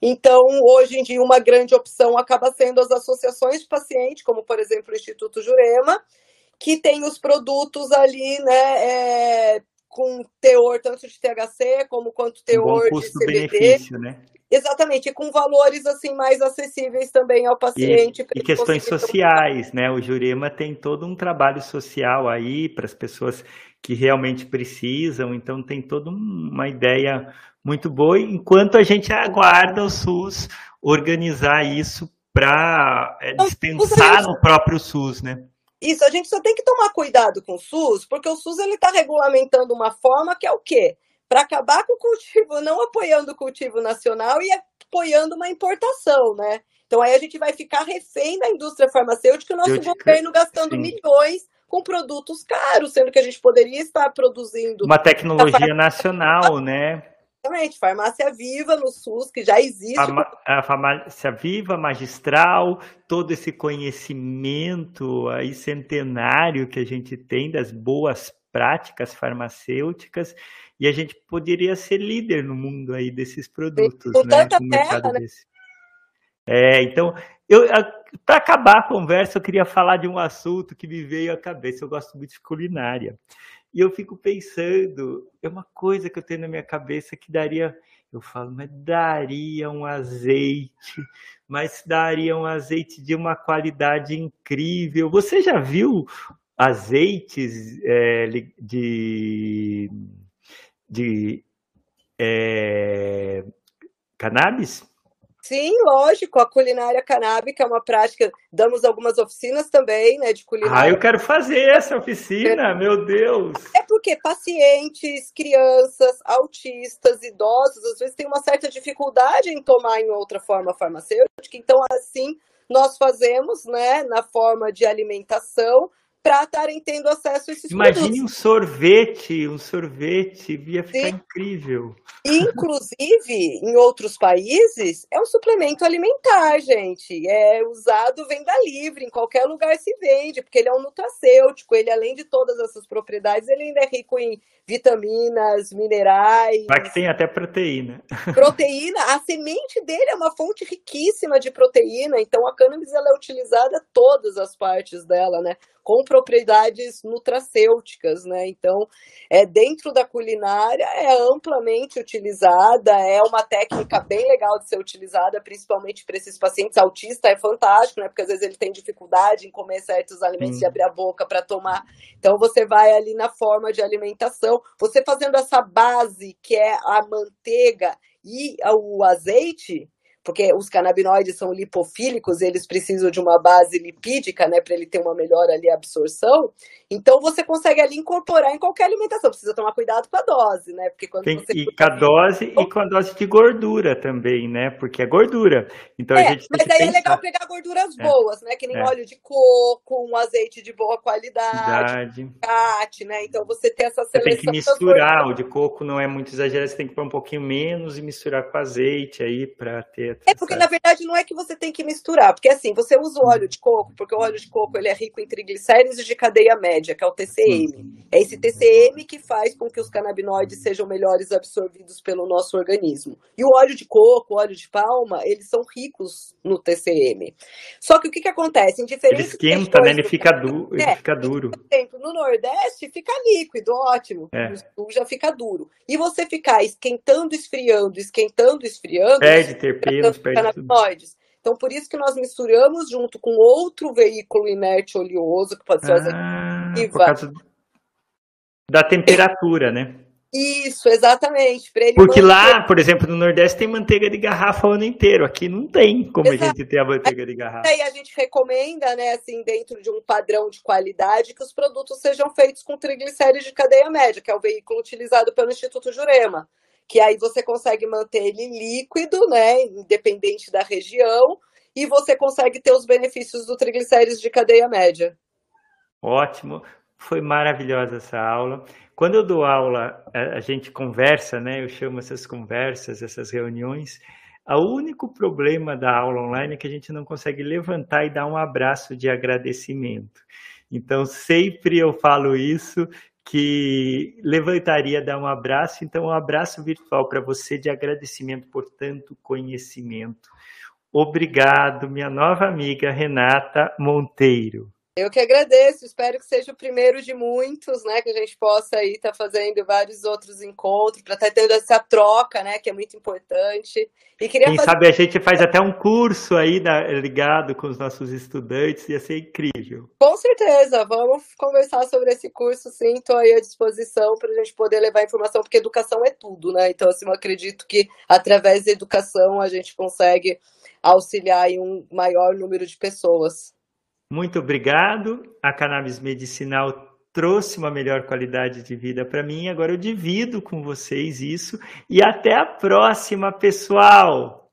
Então, hoje em dia, uma grande opção acaba sendo as associações de paciente, como, por exemplo, o Instituto Jurema, que tem os produtos ali, né, é, com teor tanto de THC como quanto teor um de CBD. Né? Exatamente, e com valores assim mais acessíveis também ao paciente. E, e questões sociais, né? O Jurema tem todo um trabalho social aí para as pessoas que realmente precisam, então tem toda uma ideia muito boa, enquanto a gente aguarda o SUS organizar isso para é, dispensar no próprio SUS, né? Isso, a gente só tem que tomar cuidado com o SUS, porque o SUS ele está regulamentando uma forma que é o quê? Para acabar com o cultivo, não apoiando o cultivo nacional e apoiando uma importação, né? Então aí a gente vai ficar refém da indústria farmacêutica e o nosso governo gastando sim. milhões com produtos caros, sendo que a gente poderia estar produzindo. Uma tecnologia nacional, né? Exatamente, farmácia viva no SUS, que já existe. A, farmácia viva, magistral, todo esse conhecimento aí centenário que a gente tem das boas práticas farmacêuticas e a gente poderia ser líder no mundo aí desses produtos, Com né? Tanta terra, né? Desse. É, então, para acabar a conversa, eu queria falar de um assunto que me veio à cabeça. Eu gosto muito de culinária. E eu fico pensando, é uma coisa que eu tenho na minha cabeça que daria, eu falo, mas daria um azeite, mas daria um azeite de uma qualidade incrível. Você já viu azeites é, de, de é, cannabis? Sim, lógico, a culinária canábica é uma prática. Damos algumas oficinas também, né, de culinária. Ah, eu quero fazer essa oficina, meu Deus! É porque pacientes, crianças, autistas, idosos, às vezes têm uma certa dificuldade em tomar em outra forma farmacêutica. Então, assim, nós fazemos, né, na forma de alimentação, para estarem tendo acesso a esses Imagine produtos. Imagine um sorvete, um sorvete, ia ficar Sim. incrível. Inclusive, em outros países, é um suplemento alimentar, gente. É usado venda livre, em qualquer lugar se vende, porque ele é um nutracêutico, ele além de todas essas propriedades, ele ainda é rico em vitaminas, minerais. Mas que tem até proteína. Proteína, a semente dele é uma fonte riquíssima de proteína, então a cannabis ela é utilizada todas as partes dela, né? Com propriedades nutracêuticas, né? Então, é dentro da culinária é amplamente utilizada, é uma técnica bem legal de ser utilizada, principalmente para esses pacientes autistas, é fantástico, né? Porque às vezes ele tem dificuldade em comer certos alimentos, hum. de abrir a boca para tomar. Então você vai ali na forma de alimentação você fazendo essa base, que é a manteiga e o azeite, porque os canabinoides são lipofílicos, eles precisam de uma base lipídica, né, para ele ter uma melhor ali absorção. Então você consegue ali incorporar em qualquer alimentação. Precisa tomar cuidado com a dose, né? Porque quando Tem, você e com a dose e com a dose de gordura também, né? Porque é gordura. Então é, a gente mas aí é legal pegar gorduras é. boas, né? Que nem é. óleo de coco, um azeite de boa qualidade, cat, né? Então você tem essa seleção. Você tem que misturar, o de coco não é muito exagerado, você tem que pôr um pouquinho menos e misturar com azeite aí para ter é porque, na verdade, não é que você tem que misturar, porque assim, você usa o óleo de coco, porque o óleo de coco ele é rico em triglicéridos de cadeia média, que é o TCM. É esse TCM que faz com que os canabinoides sejam melhores absorvidos pelo nosso organismo. E o óleo de coco, o óleo de palma, eles são ricos no TCM. Só que o que, que acontece? Em diferentes ele esquenta, né? Ele fica, du ele é, fica duro. Por exemplo, no Nordeste fica líquido, ótimo. É. No Sul já fica duro. E você ficar esquentando, esfriando, esquentando, esfriando. Perde terpeno os canabinoides. Então, por isso que nós misturamos junto com outro veículo inerte oleoso, que pode ser ah, por causa da temperatura, né? Isso, exatamente. Porque manter... lá, por exemplo, no Nordeste tem manteiga de garrafa o ano inteiro. Aqui não tem como Exato. a gente ter a manteiga de garrafa. E a gente recomenda, né, assim, dentro de um padrão de qualidade, que os produtos sejam feitos com triglicéridos de cadeia média, que é o veículo utilizado pelo Instituto Jurema que aí você consegue manter ele líquido, né, independente da região, e você consegue ter os benefícios do triglicérides de cadeia média. Ótimo, foi maravilhosa essa aula. Quando eu dou aula, a gente conversa, né? Eu chamo essas conversas, essas reuniões. O único problema da aula online é que a gente não consegue levantar e dar um abraço de agradecimento. Então, sempre eu falo isso que levantaria dar um abraço. Então, um abraço virtual para você de agradecimento por tanto conhecimento. Obrigado, minha nova amiga Renata Monteiro. Eu que agradeço, espero que seja o primeiro de muitos, né? Que a gente possa aí estar tá fazendo vários outros encontros, para estar tá tendo essa troca, né? Que é muito importante. E queria Quem fazer... sabe a gente faz até um curso aí da, ligado com os nossos estudantes, ia ser incrível. Com certeza, vamos conversar sobre esse curso, sim, estou aí à disposição para a gente poder levar informação, porque educação é tudo, né? Então, assim, eu acredito que através da educação a gente consegue auxiliar um maior número de pessoas. Muito obrigado. A cannabis medicinal trouxe uma melhor qualidade de vida para mim. Agora eu divido com vocês isso. E até a próxima, pessoal!